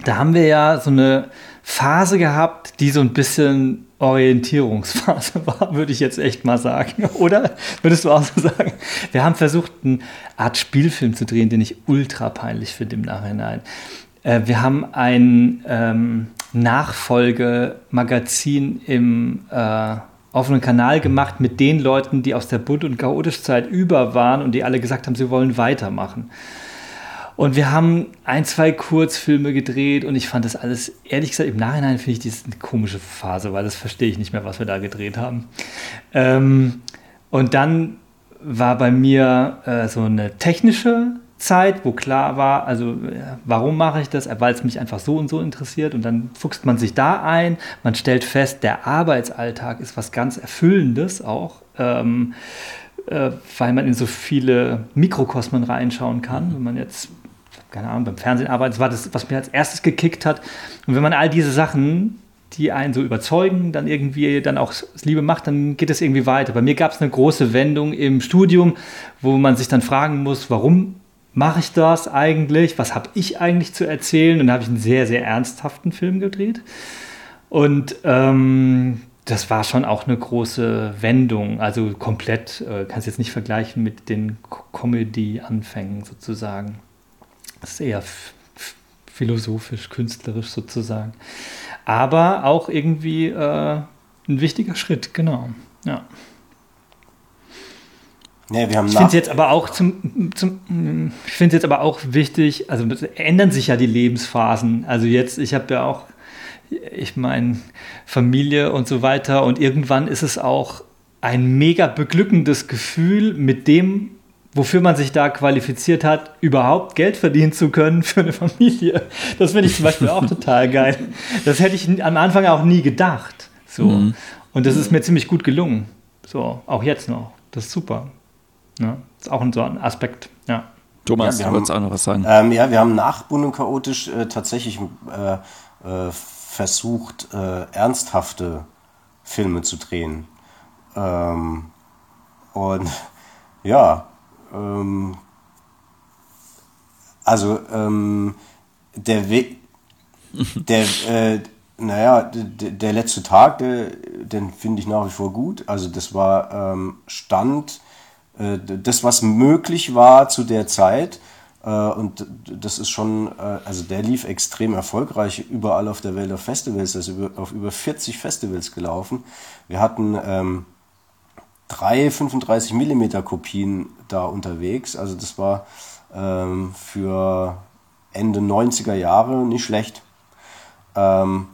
da haben wir ja so eine Phase gehabt, die so ein bisschen Orientierungsphase war, würde ich jetzt echt mal sagen. Oder würdest du auch so sagen? Wir haben versucht, eine Art Spielfilm zu drehen, den ich ultra peinlich finde im Nachhinein. Äh, wir haben ein ähm, Nachfolgemagazin im äh, offenen Kanal gemacht mit den Leuten, die aus der Bunt- und Chaotisch-Zeit über waren und die alle gesagt haben, sie wollen weitermachen. Und wir haben ein, zwei Kurzfilme gedreht und ich fand das alles, ehrlich gesagt, im Nachhinein finde ich das eine komische Phase, weil das verstehe ich nicht mehr, was wir da gedreht haben. Ähm, und dann war bei mir äh, so eine technische Zeit, wo klar war, also warum mache ich das? Weil es mich einfach so und so interessiert und dann fuchst man sich da ein, man stellt fest, der Arbeitsalltag ist was ganz Erfüllendes auch. Ähm, äh, weil man in so viele Mikrokosmen reinschauen kann. Wenn man jetzt keine Ahnung, beim Fernsehen arbeitet. Das war das, was mir als erstes gekickt hat. Und wenn man all diese Sachen, die einen so überzeugen, dann irgendwie dann auch Liebe macht, dann geht es irgendwie weiter. Bei mir gab es eine große Wendung im Studium, wo man sich dann fragen muss, warum mache ich das eigentlich? Was habe ich eigentlich zu erzählen? Und da habe ich einen sehr, sehr ernsthaften Film gedreht. Und ähm, das war schon auch eine große Wendung. Also komplett, äh, kannst jetzt nicht vergleichen mit den Comedy-Anfängen sozusagen. Das ist eher philosophisch, künstlerisch sozusagen. Aber auch irgendwie äh, ein wichtiger Schritt, genau. Ja. Nee, wir haben ich finde es jetzt aber auch zum, zum ich finde jetzt aber auch wichtig, also ändern sich ja die Lebensphasen. Also jetzt, ich habe ja auch, ich meine, Familie und so weiter und irgendwann ist es auch ein mega beglückendes Gefühl, mit dem wofür man sich da qualifiziert hat, überhaupt Geld verdienen zu können für eine Familie. Das finde ich zum Beispiel auch total geil. Das hätte ich am Anfang auch nie gedacht. So. Mhm. Und das ist mir ziemlich gut gelungen. So, auch jetzt noch. Das ist super. Ja, ist auch so ein Aspekt. Ja. Thomas, ja, du wolltest auch noch was sagen. Ähm, ja, wir haben nach Bunt und Chaotisch äh, tatsächlich äh, äh, versucht, äh, ernsthafte Filme zu drehen. Ähm, und ja, ähm, also ähm, der Weg, der, äh, naja, der, der letzte Tag, der, den finde ich nach wie vor gut. Also das war ähm, Stand, äh, das, was möglich war zu der Zeit. Äh, und das ist schon, äh, also der lief extrem erfolgreich überall auf der Welt auf Festivals, also über, auf über 40 Festivals gelaufen. Wir hatten ähm, drei 35 mm Kopien da unterwegs. Also das war ähm, für Ende 90er Jahre nicht schlecht. Ähm,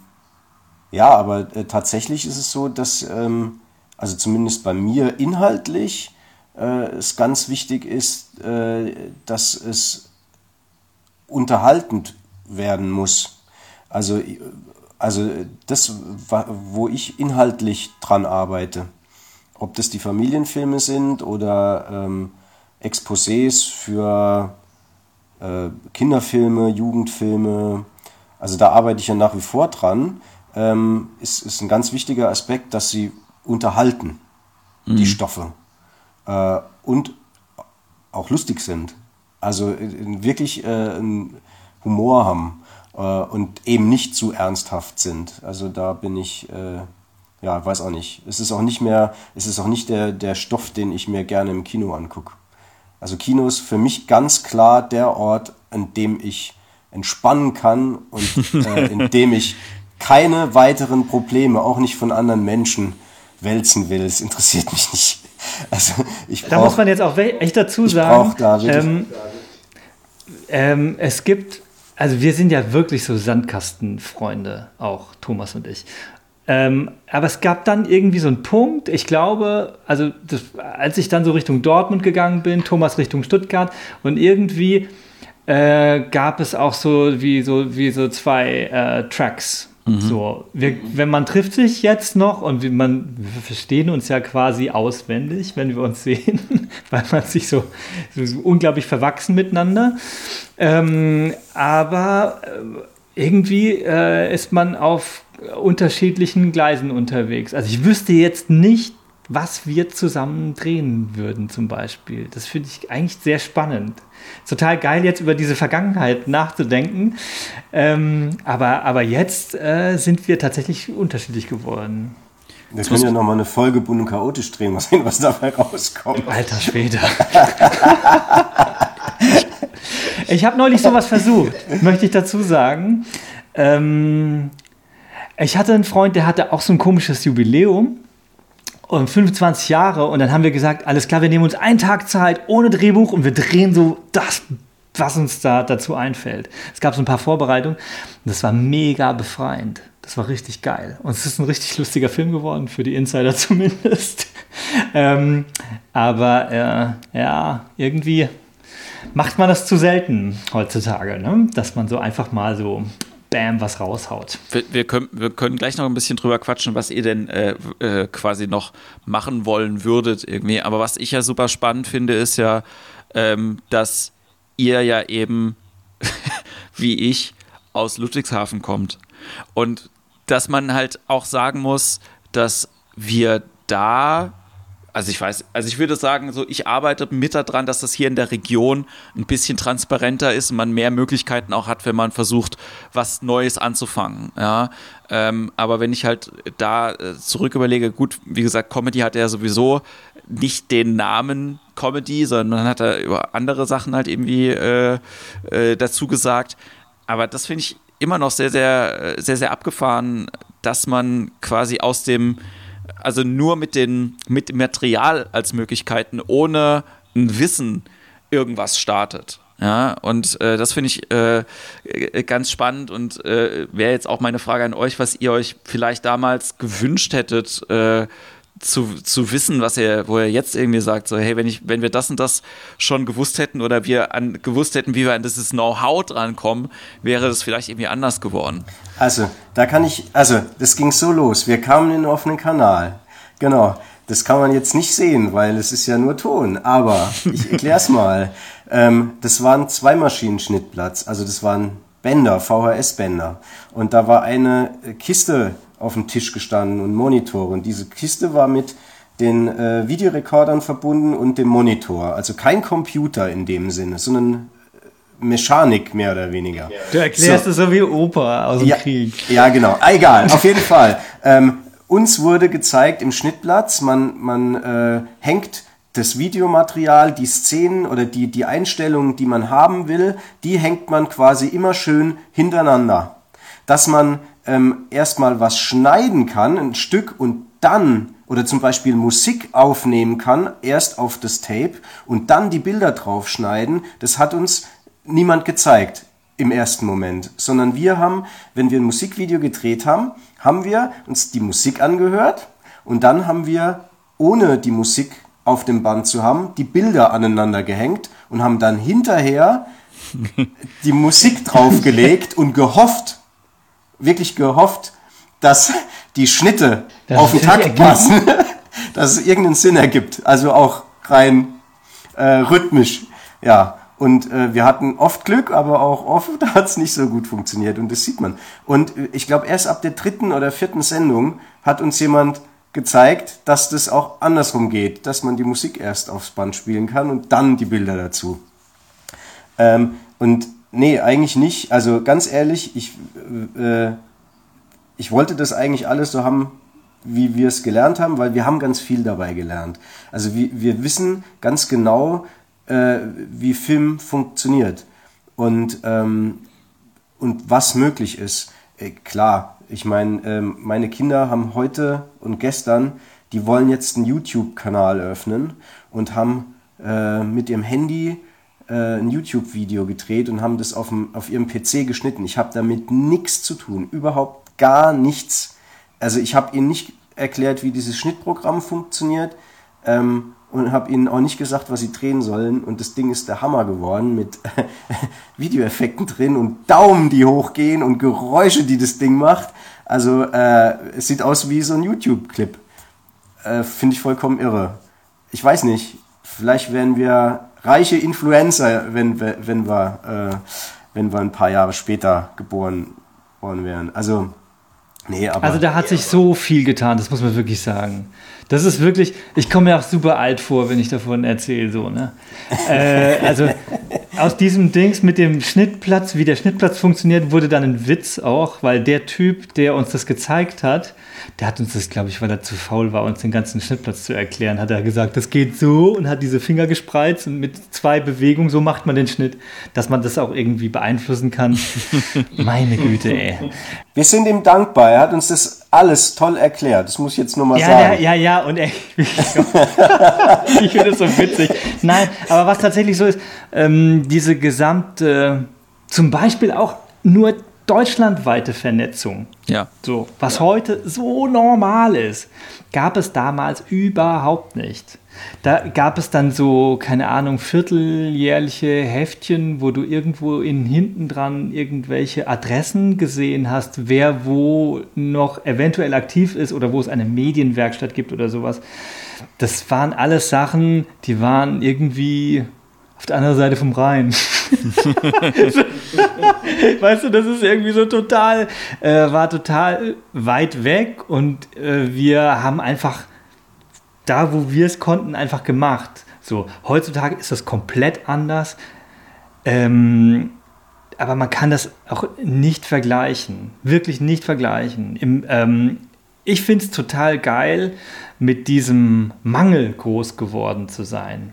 ja, aber äh, tatsächlich ist es so, dass, ähm, also zumindest bei mir inhaltlich, es ganz wichtig ist, äh, dass es unterhaltend werden muss. Also, also das, wo ich inhaltlich dran arbeite. Ob das die Familienfilme sind oder ähm, Exposés für äh, Kinderfilme, Jugendfilme. Also da arbeite ich ja nach wie vor dran. Ähm, ist, ist ein ganz wichtiger Aspekt, dass sie unterhalten, mhm. die Stoffe. Äh, und auch lustig sind. Also äh, wirklich äh, einen Humor haben äh, und eben nicht zu ernsthaft sind. Also da bin ich, äh, ja, weiß auch nicht. Es ist auch nicht mehr, es ist auch nicht der, der Stoff, den ich mir gerne im Kino angucke. Also Kino ist für mich ganz klar der Ort, an dem ich entspannen kann und äh, in dem ich keine weiteren Probleme, auch nicht von anderen Menschen, wälzen will. Es interessiert mich nicht. Also ich brauch, da muss man jetzt auch echt dazu sagen. Da ähm, ähm, es gibt, also wir sind ja wirklich so Sandkastenfreunde, auch Thomas und ich. Ähm, aber es gab dann irgendwie so einen Punkt, ich glaube, also das, als ich dann so Richtung Dortmund gegangen bin, Thomas Richtung Stuttgart und irgendwie äh, gab es auch so wie so, wie so zwei äh, Tracks. Mhm. So, wir, wenn man trifft sich jetzt noch und wir, man, wir verstehen uns ja quasi auswendig, wenn wir uns sehen, weil man sich so, so, so unglaublich verwachsen miteinander. Ähm, aber äh, irgendwie äh, ist man auf unterschiedlichen Gleisen unterwegs. Also ich wüsste jetzt nicht, was wir zusammen drehen würden zum Beispiel. Das finde ich eigentlich sehr spannend. Total geil jetzt über diese Vergangenheit nachzudenken. Ähm, aber, aber jetzt äh, sind wir tatsächlich unterschiedlich geworden. Wir können ja nochmal eine Folge bunt und chaotisch drehen, mal sehen, was dabei rauskommt. Alter Schwede. ich habe neulich sowas versucht, möchte ich dazu sagen. Ähm, ich hatte einen Freund, der hatte auch so ein komisches Jubiläum und 25 Jahre und dann haben wir gesagt, alles klar, wir nehmen uns einen Tag Zeit ohne Drehbuch und wir drehen so das, was uns da dazu einfällt. Es gab so ein paar Vorbereitungen und das war mega befreiend. Das war richtig geil. Und es ist ein richtig lustiger Film geworden, für die Insider zumindest. ähm, aber äh, ja, irgendwie macht man das zu selten heutzutage, ne? dass man so einfach mal so bam, was raushaut. Wir, wir, können, wir können gleich noch ein bisschen drüber quatschen, was ihr denn äh, äh, quasi noch machen wollen würdet irgendwie. Aber was ich ja super spannend finde, ist ja, ähm, dass ihr ja eben, wie ich, aus Ludwigshafen kommt. Und dass man halt auch sagen muss, dass wir da also ich weiß, also ich würde sagen, so ich arbeite mit daran, dass das hier in der Region ein bisschen transparenter ist und man mehr Möglichkeiten auch hat, wenn man versucht, was Neues anzufangen. Ja, ähm, aber wenn ich halt da äh, zurück überlege, gut, wie gesagt, Comedy hat ja sowieso nicht den Namen Comedy, sondern man hat da über andere Sachen halt irgendwie äh, äh, dazu gesagt. Aber das finde ich immer noch sehr, sehr, sehr, sehr abgefahren, dass man quasi aus dem also nur mit, den, mit Material als Möglichkeiten, ohne ein Wissen irgendwas startet. Ja, und äh, das finde ich äh, ganz spannend und äh, wäre jetzt auch meine Frage an euch, was ihr euch vielleicht damals gewünscht hättet, äh, zu, zu wissen, was er, wo er jetzt irgendwie sagt, so, hey, wenn ich, wenn wir das und das schon gewusst hätten oder wir an, gewusst hätten, wie wir an dieses Know-how drankommen, wäre das vielleicht irgendwie anders geworden. Also, da kann ich, also, das ging so los. Wir kamen in den offenen Kanal. Genau. Das kann man jetzt nicht sehen, weil es ist ja nur Ton. Aber ich erkläre es mal. Ähm, das war ein Zweimaschinen-Schnittplatz. Also das waren Bänder, VHS-Bänder. Und da war eine Kiste auf dem Tisch gestanden und Monitore. Und diese Kiste war mit den äh, Videorekordern verbunden und dem Monitor. Also kein Computer in dem Sinne, sondern äh, Mechanik mehr oder weniger. Du erklärst so. es so wie Opa aus dem ja, Krieg. Ja, genau. Egal, auf jeden Fall. Ähm, uns wurde gezeigt im Schnittplatz, man, man äh, hängt das Videomaterial, die Szenen oder die, die Einstellungen, die man haben will, die hängt man quasi immer schön hintereinander. Dass man ähm, erstmal was schneiden kann, ein Stück und dann oder zum Beispiel Musik aufnehmen kann, erst auf das Tape und dann die Bilder draufschneiden, das hat uns niemand gezeigt im ersten Moment, sondern wir haben, wenn wir ein Musikvideo gedreht haben, haben wir uns die Musik angehört und dann haben wir, ohne die Musik auf dem Band zu haben, die Bilder aneinander gehängt und haben dann hinterher die Musik draufgelegt und gehofft, wirklich gehofft, dass die Schnitte Das auf den Takt passen, dass es irgendeinen Sinn ergibt. Also auch rein äh, rhythmisch. Ja, und äh, wir hatten oft Glück, aber auch oft hat es nicht so gut funktioniert und das sieht man. Und äh, ich glaube, erst ab der dritten oder vierten Sendung hat uns jemand gezeigt, dass das auch andersrum geht, dass man die Musik erst aufs Band spielen kann und dann die Bilder dazu. Ähm, und nee, eigentlich nicht. Also ganz ehrlich, ich, äh, ich wollte das eigentlich alles so haben, wie wir es gelernt haben, weil wir haben ganz viel dabei gelernt. Also wir, wir wissen ganz genau, äh, wie Film funktioniert und, ähm, und was möglich ist. Äh, klar, ich meine, ähm, meine Kinder haben heute und gestern, die wollen jetzt einen YouTube-Kanal öffnen und haben äh, mit ihrem Handy äh, ein YouTube-Video gedreht und haben das auf, dem, auf ihrem PC geschnitten. Ich habe damit nichts zu tun, überhaupt gar nichts. Also ich habe ihnen nicht erklärt, wie dieses Schnittprogramm funktioniert ähm, und habe ihnen auch nicht gesagt, was sie drehen sollen. Und das Ding ist der Hammer geworden mit Videoeffekten drin und Daumen, die hochgehen und Geräusche, die das Ding macht. Also äh, es sieht aus wie so ein YouTube-Clip. Äh, Finde ich vollkommen irre. Ich weiß nicht, vielleicht wären wir reiche Influencer, wenn, wir- wenn, wir, äh, wenn wir ein paar Jahre später geboren worden wären. Also, nee, aber... Also da hat sich so viel getan, das muss man wirklich sagen. Das ist wirklich, ich komme mir auch super alt vor, wenn ich davon erzähle, so, ne? äh, also aus diesem Dings mit dem Schnittplatz, wie der Schnittplatz funktioniert, wurde dann ein Witz auch, weil der Typ, der uns das gezeigt hat, der hat uns das, glaube ich, weil er zu faul war, uns den ganzen Schnittplatz zu erklären, hat er gesagt, das geht so und hat diese Finger gespreizt und mit zwei Bewegungen, so macht man den Schnitt, dass man das auch irgendwie beeinflussen kann. Meine Güte, ey. Wir sind ihm dankbar. Er hat uns das alles toll erklärt. Das muss ich jetzt nur mal Ja, sagen. ja, ja, ja, und ey, ich finde das so witzig. Nein, aber was tatsächlich so ist, ähm, diese gesamte, zum Beispiel auch nur deutschlandweite Vernetzung, Ja. so, was heute so normal ist, gab es damals überhaupt nicht. Da gab es dann so, keine Ahnung, vierteljährliche Heftchen, wo du irgendwo in hinten dran irgendwelche Adressen gesehen hast, wer wo noch eventuell aktiv ist oder wo es eine Medienwerkstatt gibt oder sowas. Das waren alles Sachen, die waren irgendwie auf der anderen Seite vom Rhein. weißt du, das ist irgendwie so total, äh, war total weit weg und äh, wir haben einfach da, wo wir es konnten, einfach gemacht. So, heutzutage ist das komplett anders. Ähm, aber man kann das auch nicht vergleichen. Wirklich nicht vergleichen. Im, ähm, ich finde es total geil, mit diesem Mangel groß geworden zu sein.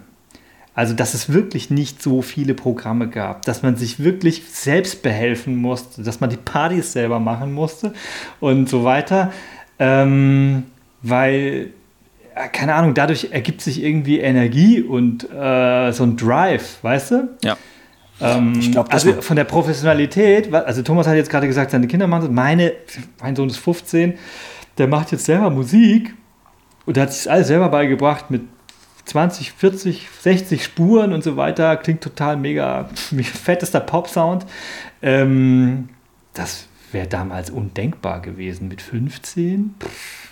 Also, dass es wirklich nicht so viele Programme gab, dass man sich wirklich selbst behelfen musste, dass man die Partys selber machen musste und so weiter. Ähm, weil, keine Ahnung, dadurch ergibt sich irgendwie Energie und äh, so ein Drive, weißt du? Ja. Ähm, Ich glaub, das also von der Professionalität, also Thomas hat jetzt gerade gesagt, seine Kinder machen das. Meine, mein Sohn ist 15, der macht jetzt selber Musik und der hat sich das alles selber beigebracht mit 20, 40, 60 Spuren und so weiter. Klingt total mega, mega fettester Pop-Sound. Ähm, das wäre damals undenkbar gewesen mit 15. Pff,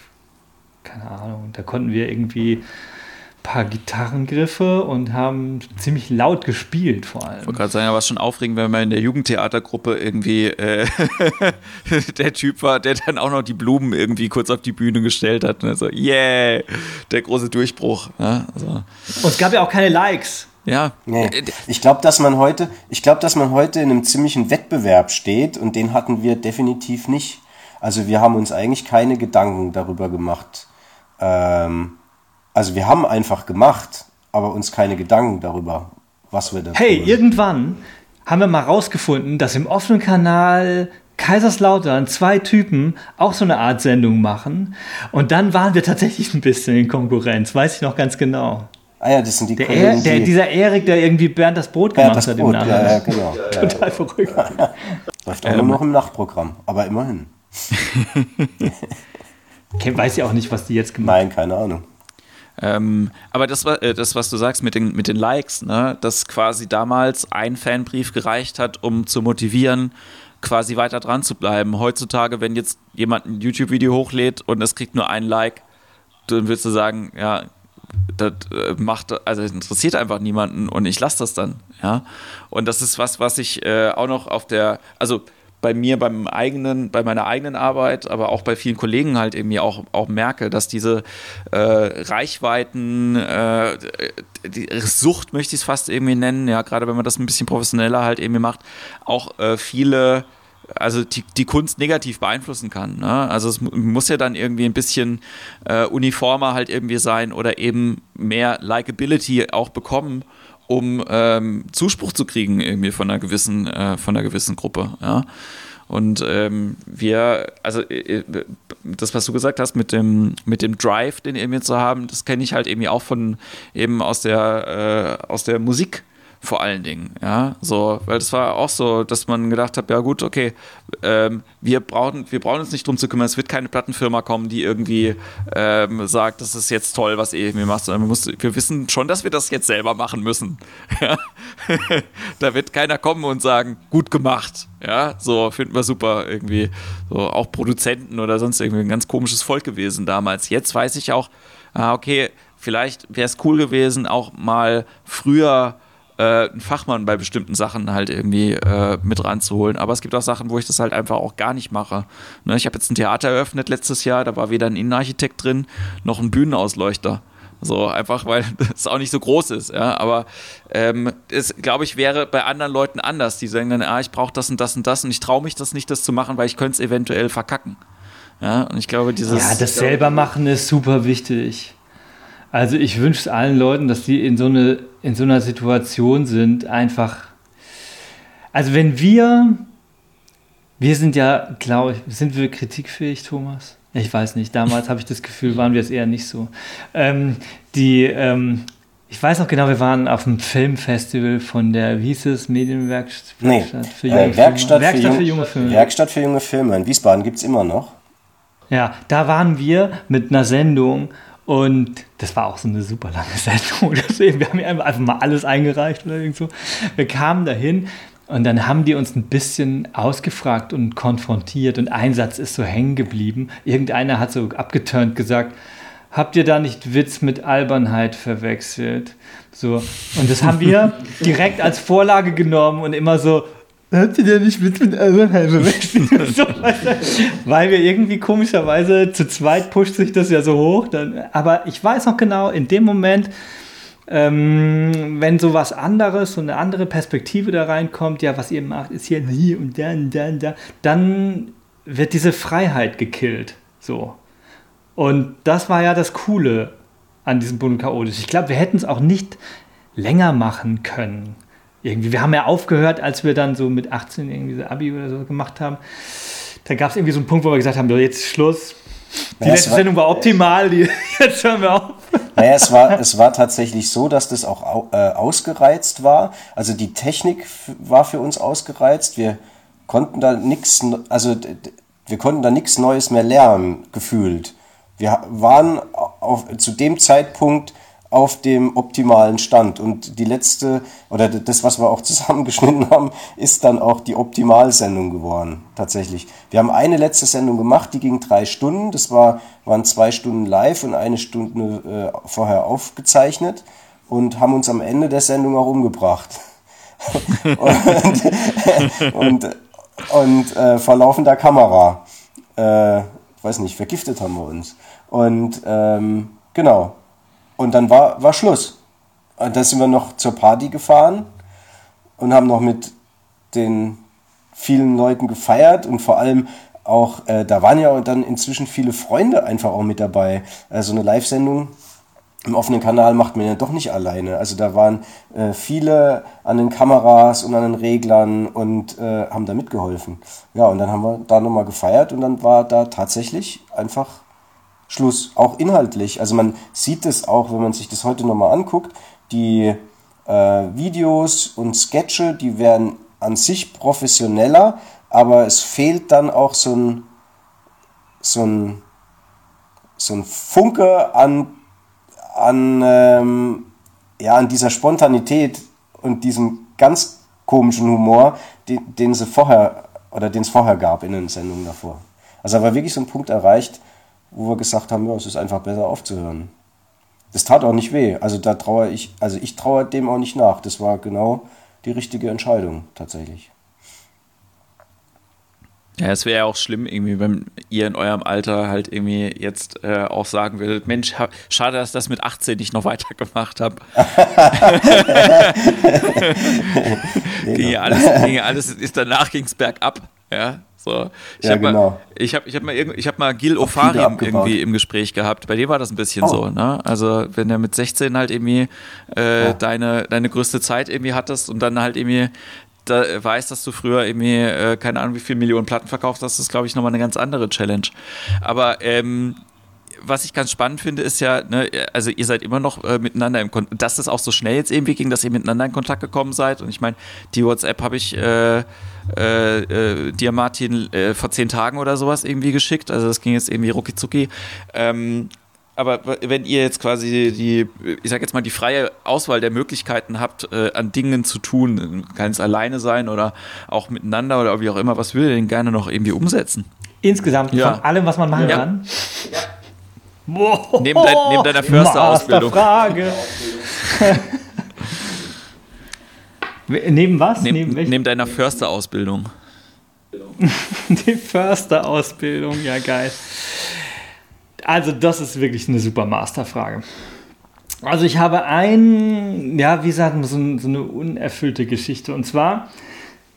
keine Ahnung. Da konnten wir irgendwie ein paar Gitarrengriffe und haben ziemlich laut gespielt vor allem. Ich wollte gerade sagen, ja, was schon aufregend, wenn man in der Jugendtheatergruppe irgendwie äh, der Typ war, der dann auch noch die Blumen irgendwie kurz auf die Bühne gestellt hat. Ne? So, yeah, der große Durchbruch. Ja, also, Und es gab ja auch keine Likes. ja. Nee. Äh, Ich glaube, dass man heute, ich glaube, dass man heute in einem ziemlichen Wettbewerb steht und den hatten wir definitiv nicht. Also wir haben uns eigentlich keine Gedanken darüber gemacht. Ähm, also wir haben einfach gemacht, aber uns keine Gedanken darüber, was wir da Hey, tun. irgendwann haben wir mal rausgefunden, dass im offenen Kanal Kaiserslautern zwei Typen auch so eine Art Sendung machen. Und dann waren wir tatsächlich ein bisschen in Konkurrenz, weiß ich noch ganz genau. Ah ja, das sind die Der, Kollegen, er, der die dieser Erik, der irgendwie Bernd das Brot ja, gemacht das hat Brot, im ja, Nachhinein. ja, genau. Ja, Total verrückt. läuft auch nur noch im Nachtprogramm, aber immerhin. Ich weiß ja auch nicht, was die jetzt gemacht Nein, keine Ahnung. Ähm, aber das, äh, das, was du sagst mit den, mit den Likes, ne, dass quasi damals ein Fanbrief gereicht hat, um zu motivieren, quasi weiter dran zu bleiben. Heutzutage, wenn jetzt jemand ein YouTube-Video hochlädt und es kriegt nur ein Like, dann würdest du sagen, ja, das äh, macht, also interessiert einfach niemanden und ich lasse das dann, ja. Und das ist was, was ich äh, auch noch auf der, also bei mir beim eigenen, bei meiner eigenen Arbeit, aber auch bei vielen Kollegen halt irgendwie auch, auch merke, dass diese äh, Reichweiten, äh, die Sucht möchte ich es fast irgendwie nennen, ja, gerade wenn man das ein bisschen professioneller halt irgendwie macht, auch äh, viele also die, die Kunst negativ beeinflussen kann. Ne? Also es muss ja dann irgendwie ein bisschen äh, uniformer halt irgendwie sein oder eben mehr Likability auch bekommen, um ähm, Zuspruch zu kriegen irgendwie von einer gewissen, äh, von einer gewissen Gruppe. Ja? Und ähm, wir, also äh, äh, das, was du gesagt hast mit dem, mit dem Drive, den irgendwie zu haben, das kenne ich halt irgendwie auch von eben aus der, äh, aus der Musik vor allen Dingen, ja, so, weil das war auch so, dass man gedacht hat, ja gut, okay, ähm, wir brauchen, wir brauchen uns nicht drum zu kümmern, es wird keine Plattenfirma kommen, die irgendwie ähm, sagt, das ist jetzt toll, was ihr irgendwie macht, sondern wir, muss, wir wissen schon, dass wir das jetzt selber machen müssen, ja? da wird keiner kommen und sagen, gut gemacht, ja, so, finden wir super irgendwie, so, auch Produzenten oder sonst irgendwie ein ganz komisches Volk gewesen damals, jetzt weiß ich auch, ah, okay, vielleicht wäre es cool gewesen, auch mal früher äh, einen Fachmann bei bestimmten Sachen halt irgendwie äh, mit ranzuholen. Aber es gibt auch Sachen, wo ich das halt einfach auch gar nicht mache. Ne, ich habe jetzt ein Theater eröffnet letztes Jahr, da war weder ein Innenarchitekt drin, noch ein Bühnenausleuchter. So, einfach weil es auch nicht so groß ist, ja. Aber ähm, es, glaube ich, wäre bei anderen Leuten anders. Die sagen dann, ah, ich brauche das und das und das und ich traue mich das nicht, das zu machen, weil ich könnte es eventuell verkacken. Ja, und ich glaube, dieses. Ja, das selber machen ist super wichtig. Also ich wünsche es allen Leuten, dass die in so, eine, in so einer Situation sind, einfach. Also wenn wir, wir sind ja, glaube ich, sind wir kritikfähig, Thomas? Ich weiß nicht, damals habe ich das Gefühl, waren wir es eher nicht so. Ähm, die, ähm, ich weiß noch genau, wir waren auf dem Filmfestival von der, wie hieß es, Medienwerkstatt nee, für junge äh, Werkstatt, Filme. Werkstatt für, für, junge Filme. Werkstatt für junge Filme. In Wiesbaden gibt es immer noch. Ja, da waren wir mit einer Sendung und das war auch so eine super lange Sendung. Deswegen, wir haben hier einfach mal alles eingereicht oder irgend so. Wir kamen dahin und dann haben die uns ein bisschen ausgefragt und konfrontiert und ein Satz ist so hängen geblieben. Irgendeiner hat so abgeturnt gesagt, habt ihr da nicht Witz mit Albernheit verwechselt? So. Und das haben wir direkt als Vorlage genommen und immer so, hat sie denn nicht mit mit so, weil wir irgendwie komischerweise zu zweit pusht sich das ja so hoch. Dann, aber ich weiß noch genau, in dem Moment, ähm, wenn so was anderes, so eine andere Perspektive da reinkommt, ja, was ihr macht, ist hier, hier und dann, dann, da, dann wird diese Freiheit gekillt. So. Und das war ja das Coole an diesem Bund chaotisch. Ich glaube, wir hätten es auch nicht länger machen können irgendwie. Wir haben ja aufgehört, als wir dann so mit 18 irgendwie so Abi oder so gemacht haben. Da gab es irgendwie so einen Punkt, wo wir gesagt haben, jetzt Schluss. Die naja, letzte war, Sendung war optimal, die, jetzt hören wir auf. Naja, es war, es war tatsächlich so, dass das auch äh, ausgereizt war. Also die Technik war für uns ausgereizt. Wir konnten da nichts, also wir konnten da nichts Neues mehr lernen, gefühlt. Wir waren auf, zu dem Zeitpunkt auf dem optimalen Stand. Und die letzte, oder das, was wir auch zusammengeschnitten haben, ist dann auch die Optimalsendung geworden, tatsächlich. Wir haben eine letzte Sendung gemacht, die ging drei Stunden. Das war, waren zwei Stunden live und eine Stunde äh, vorher aufgezeichnet und haben uns am Ende der Sendung auch umgebracht. und und, und äh, vor laufender Kamera. Äh, weiß nicht, vergiftet haben wir uns. Und ähm, genau, und dann war, war Schluss. Und dann sind wir noch zur Party gefahren und haben noch mit den vielen Leuten gefeiert und vor allem auch, äh, da waren ja dann inzwischen viele Freunde einfach auch mit dabei. Also eine Live-Sendung im offenen Kanal macht man ja doch nicht alleine. Also da waren äh, viele an den Kameras und an den Reglern und äh, haben da mitgeholfen. Ja, und dann haben wir da nochmal gefeiert und dann war da tatsächlich einfach Schluss, auch inhaltlich. Also man sieht es auch, wenn man sich das heute nochmal anguckt, die äh, Videos und Sketche, die werden an sich professioneller, aber es fehlt dann auch so ein, so ein, so ein Funke an, an, ähm, ja, an dieser Spontanität und diesem ganz komischen Humor, den, den sie vorher oder den es vorher gab in den Sendungen davor. Also war wirklich so ein Punkt erreicht, wo wir gesagt haben, ja, es ist einfach besser aufzuhören. Das tat auch nicht weh. Also da trauere ich, also ich trauere dem auch nicht nach. Das war genau die richtige Entscheidung tatsächlich. Ja, es wäre ja auch schlimm, irgendwie, wenn ihr in eurem Alter halt irgendwie jetzt äh, auch sagen würdet, Mensch, schade, dass ich das mit 18 nicht noch weitergemacht habe. ging ja alles, ging ja alles, ist danach ging es bergab. Ja, so. Ich ja, habe genau. mal, ich hab, ich hab mal, ich hab mal Gil Ofarim irgendwie im Gespräch gehabt. Bei dem war das ein bisschen oh. so. Ne? Also wenn er mit 16 halt irgendwie äh, oh. deine, deine größte Zeit irgendwie hattest und dann halt irgendwie da weiß, dass du früher irgendwie, äh, keine Ahnung, wie viele Millionen Platten verkauft hast, ist, glaube ich, nochmal eine ganz andere Challenge. Aber ähm, was ich ganz spannend finde, ist ja, ne, also ihr seid immer noch äh, miteinander im Kontakt, dass es auch so schnell jetzt irgendwie ging, dass ihr miteinander in Kontakt gekommen seid. Und ich meine, die WhatsApp habe ich äh, äh, äh dir, Martin, äh, vor zehn Tagen oder sowas irgendwie geschickt. Also das ging jetzt irgendwie rucki zucki. Ähm, aber wenn ihr jetzt quasi die, ich sag jetzt mal, die freie Auswahl der Möglichkeiten habt, äh, an Dingen zu tun, kann es alleine sein oder auch miteinander oder wie auch immer, was würdet ihr denn gerne noch irgendwie umsetzen? Insgesamt ja. von allem, was man machen ja. kann? Ja. Neben, dein, neben deiner Försterausbildung. Frage. neben was? Neben, neben, neben deiner Försterausbildung. Die Försterausbildung, ja geil. Also das ist wirklich eine super Masterfrage. Also ich habe ein, ja, wie gesagt, so, so eine unerfüllte Geschichte. Und zwar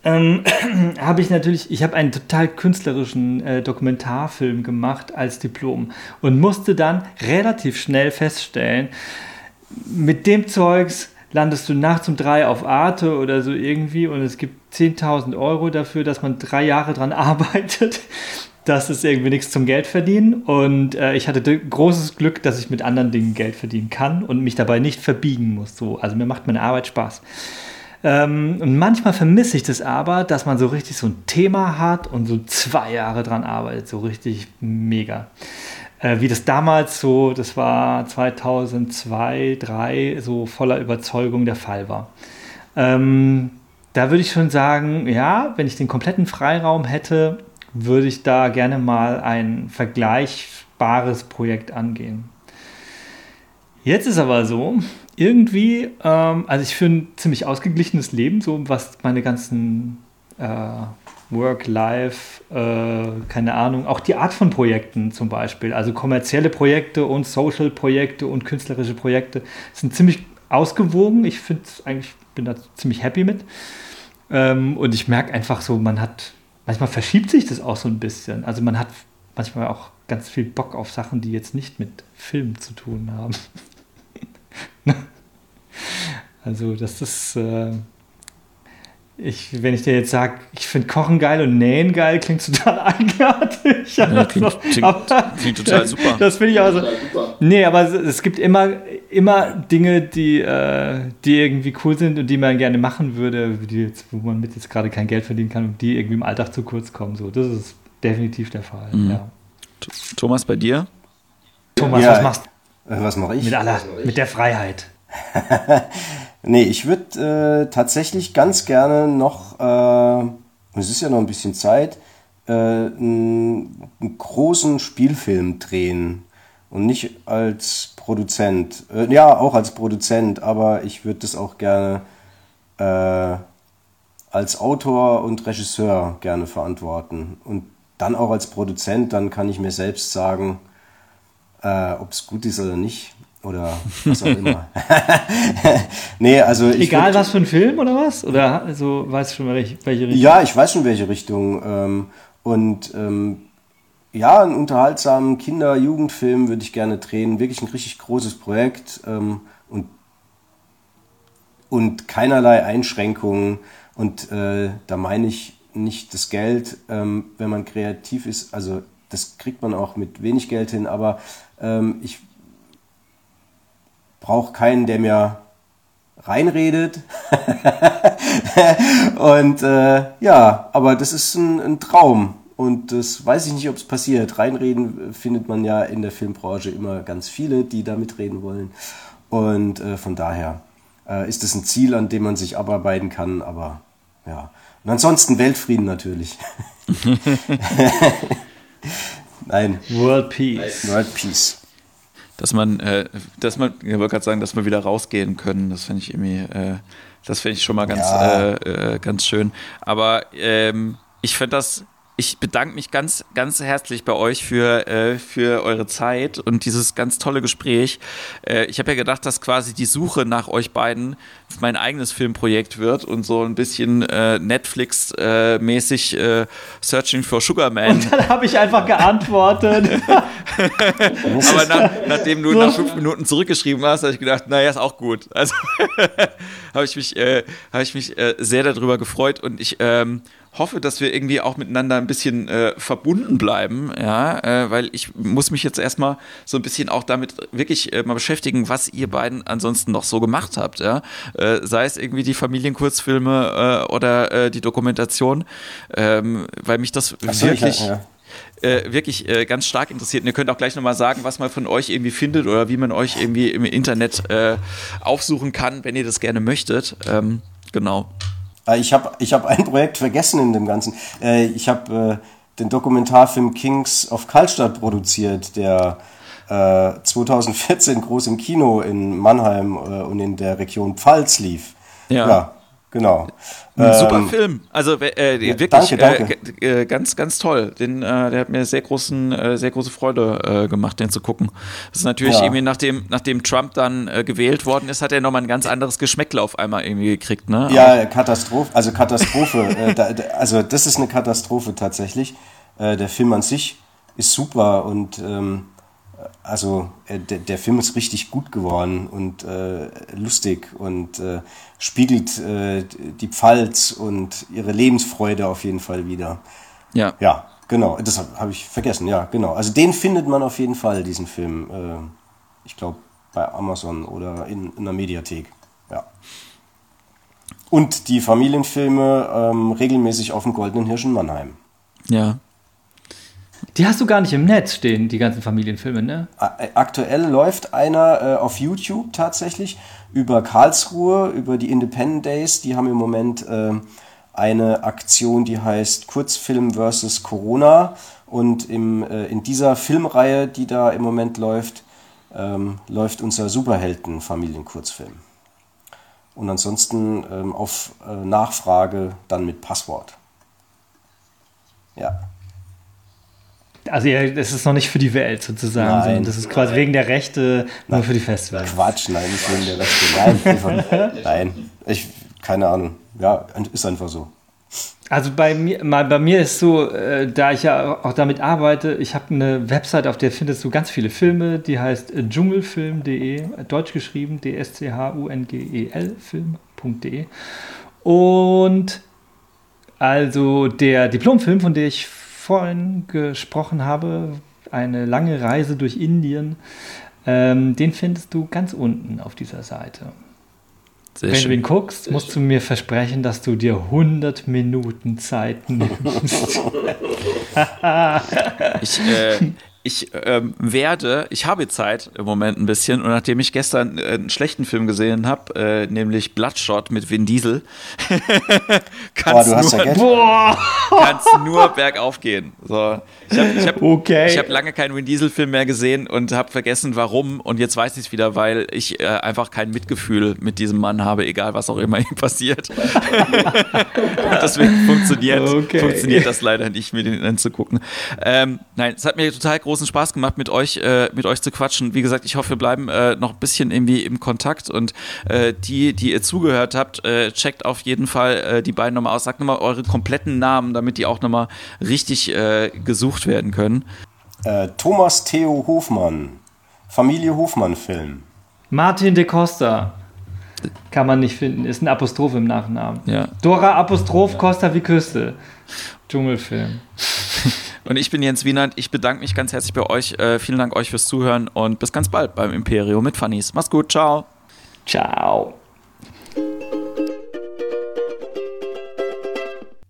ähm, habe ich natürlich, ich habe einen total künstlerischen äh, Dokumentarfilm gemacht als Diplom und musste dann relativ schnell feststellen, mit dem Zeugs landest du nachts um drei auf Arte oder so irgendwie und es gibt 10.000 Euro dafür, dass man drei Jahre dran arbeitet das ist irgendwie nichts zum Geld verdienen. Und äh, ich hatte großes Glück, dass ich mit anderen Dingen Geld verdienen kann und mich dabei nicht verbiegen muss. So. Also mir macht meine Arbeit Spaß. Ähm, und manchmal vermisse ich das aber, dass man so richtig so ein Thema hat und so zwei Jahre dran arbeitet. So richtig mega. Äh, wie das damals so, das war 2002, 2003, so voller Überzeugung der Fall war. Ähm, da würde ich schon sagen, ja, wenn ich den kompletten Freiraum hätte, würde ich da gerne mal ein vergleichbares Projekt angehen. Jetzt ist aber so, irgendwie, ähm, also ich führe ein ziemlich ausgeglichenes Leben, so was meine ganzen äh, Work, Life, äh, keine Ahnung, auch die Art von Projekten zum Beispiel, also kommerzielle Projekte und Social-Projekte und künstlerische Projekte sind ziemlich ausgewogen. Ich finde eigentlich, bin da ziemlich happy mit. Ähm, und ich merke einfach so, man hat manchmal verschiebt sich das auch so ein bisschen. Also man hat manchmal auch ganz viel Bock auf Sachen, die jetzt nicht mit Film zu tun haben. also das ist, äh, ich, wenn ich dir jetzt sage, ich finde Kochen geil und Nähen geil, klingt total eigenartig. Ja, klingt, klingt, aber, klingt, total super. Das finde ich auch so. Nee, aber es gibt immer, immer Dinge, die, äh, die irgendwie cool sind und die man gerne machen würde, die jetzt, wo man mit jetzt gerade kein Geld verdienen kann und die irgendwie im Alltag zu kurz kommen. So, das ist definitiv der Fall. Mhm. Ja. Thomas, bei dir? Thomas, ja, was machst du? Äh, was mache ich? Mit, aller, mit der Freiheit. Nee, ich würde äh, tatsächlich ganz gerne noch, äh, es ist ja noch ein bisschen Zeit, äh, einen, einen, großen Spielfilm drehen. Und nicht als Produzent. Äh, ja, auch als Produzent, aber ich würde das auch gerne äh, als Autor und Regisseur gerne verantworten. Und dann auch als Produzent, dann kann ich mir selbst sagen, äh, ob es gut ist oder nicht oder was auch immer. nee, also Egal was für ein Film oder was? Oder also weißt du schon, welche, welche Richtung? Ja, ich weiß schon, welche Richtung. Ähm, und ähm, ja, einen unterhaltsamen Kinder-Jugendfilm würde ich gerne drehen. Wirklich ein richtig großes Projekt ähm, und, und keinerlei Einschränkungen. Und äh, da meine ich nicht das Geld, wenn man kreativ ist. Also das kriegt man auch mit wenig Geld hin, aber ich brauche keinen, der mir reinredet. und äh, ja, aber das ist ein, ein, Traum. und das weiß ich nicht, ob es passiert. Reinreden findet man ja in der Filmbranche immer ganz viele, die da mitreden wollen. Und äh, von daher äh, ist es ein Ziel, an dem man sich abarbeiten kann. Aber ja. Und ansonsten Weltfrieden natürlich. Nein. World Peace. World Peace. Dass man, äh, dass man, ich wollte gerade sagen, dass wir wieder rausgehen können. Das finde ich irgendwie, äh, das finde ich schon mal ganz, ja. äh, äh ganz schön. Aber ähm, ich finde das ich bedanke mich ganz, ganz herzlich bei euch für, äh, für eure Zeit und dieses ganz tolle Gespräch. Äh, ich habe ja gedacht, dass quasi die Suche nach euch beiden mein eigenes Filmprojekt wird und so ein bisschen äh, Netflix-mäßig äh, Searching for Sugar Man. Und dann habe ich einfach geantwortet. Aber nach, nachdem du nach fünf Minuten zurückgeschrieben hast, habe ich gedacht, naja, ist auch gut. Also habe ich mich, äh, hab ich mich äh, sehr darüber gefreut und ich ähm, hoffe, dass wir irgendwie auch miteinander ein bisschen äh, verbunden bleiben, ja, äh, weil ich muss mich jetzt erstmal so ein bisschen auch damit wirklich äh, mal beschäftigen, was ihr beiden ansonsten noch so gemacht habt, ja, äh, sei es irgendwie die Familienkurzfilme äh, oder äh, die Dokumentation, ähm, weil mich das so, wirklich ja, ja. wirklich ganz stark interessiert. Und ihr könnt auch gleich nochmal sagen, was man von euch irgendwie findet oder wie man euch irgendwie im Internet aufsuchen kann, wenn ihr das gerne möchtet. Ähm, genau. Äh, ich habe ich hab ein Projekt vergessen in dem Ganzen. Äh, ich habe äh, den Dokumentarfilm Kings of Kaltstadt produziert, der 2014 groß im Kino in Mannheim und in der Region Pfalz lief. Ja. ja genau. Ein super ähm, Film. Also äh, ja, wirklich danke, danke. Äh, äh, ganz, ganz toll. Den, äh, der hat mir sehr großen, äh, sehr große Freude äh, gemacht, den zu gucken. Das ist natürlich ja. irgendwie, nachdem, nachdem Trump dann gewählt worden ist, hat er nochmal ein ganz anderes Geschmäckle auf einmal irgendwie gekriegt, ne? Ja, Katastrophe, also Katastrophe. da, also das ist eine Katastrophe tatsächlich. der Film an sich ist super und ähm, also äh, der, der, Film ist richtig gut geworden und äh, lustig und äh, spiegelt äh, die Pfalz und ihre Lebensfreude auf jeden Fall wieder. Ja. Ja, genau. Das habe hab ich vergessen. Ja, genau. Also den findet man auf jeden Fall, diesen Film. Äh, ich glaube bei Amazon oder in, in der Mediathek. Ja. Und die Familienfilme ähm, regelmäßig auf dem Goldenen Hirsch in Mannheim. Ja. Die hast du gar nicht im Netz stehen, die ganzen Familienfilme, ne? Äh, aktuell läuft einer äh, auf YouTube tatsächlich über Karlsruhe, über die Independent Days. Die haben im Moment äh, eine Aktion, die heißt Kurzfilm versus Corona. Und im, äh, in dieser Filmreihe, die da im Moment läuft, ähm, läuft unser Superhelden-Familienkurzfilm. Und ansonsten ähm, auf äh, Nachfrage dann mit Passwort. Ja. Also ja, das ist noch nicht für die Welt sozusagen, nein, sondern das ist quasi nein. wegen der Rechte nur für die Festivals. Quatsch, nein, nicht wegen der Rechte. Nein, nein. Ich, keine Ahnung. Ja, ist einfach so. Also bei mir, mal bei mir ist so, äh, da ich ja auch damit arbeite, ich habe eine Website, auf der findest du ganz viele Filme, die heißt dschungelfilm.de, deutsch geschrieben, D-S-C-H-U-N-G-E-L, film.de. Und also der Diplomfilm, von dem ich vorhin gesprochen habe, eine lange Reise durch Indien, ähm, den findest du ganz unten auf dieser Seite. Sehr Wenn schön. du ihn guckst, musst du mir versprechen, dass du dir 100 Minuten Zeit nimmst. ich, äh, ich ähm, werde, ich habe Zeit im Moment ein bisschen und nachdem ich gestern äh, einen schlechten Film gesehen habe, äh, nämlich Bloodshot mit Vin Diesel, kann es nur, nur bergauf gehen. So, ich habe ich hab, okay. hab lange keinen Vin Diesel-Film mehr gesehen und habe vergessen, warum und jetzt weiß ich es wieder, weil ich äh, einfach kein Mitgefühl mit diesem Mann habe, egal was auch immer ihm passiert. deswegen funktioniert, okay. funktioniert das leider nicht, mir den anzugucken. Ähm, nein, es hat mir total groß großen Spaß gemacht, mit euch, äh, mit euch zu quatschen. Wie gesagt, ich hoffe, wir bleiben äh, noch ein bisschen irgendwie im Kontakt und äh, die, die ihr zugehört habt, äh, checkt auf jeden Fall äh, die beiden nochmal aus. Sagt nochmal eure kompletten Namen, damit die auch nochmal richtig äh, gesucht werden können. Thomas Theo Hofmann, Familie Hofmann-Film. Martin de Costa. Kann man nicht finden, ist ein Apostroph im Nachnamen. Ja. Dora Apostroph Costa wie Küste. Dschungelfilm. Und ich bin Jens Wienand. Ich bedanke mich ganz herzlich bei euch. Äh, vielen Dank euch fürs Zuhören und bis ganz bald beim Imperio mit Funnies. Mach's gut. Ciao. Ciao.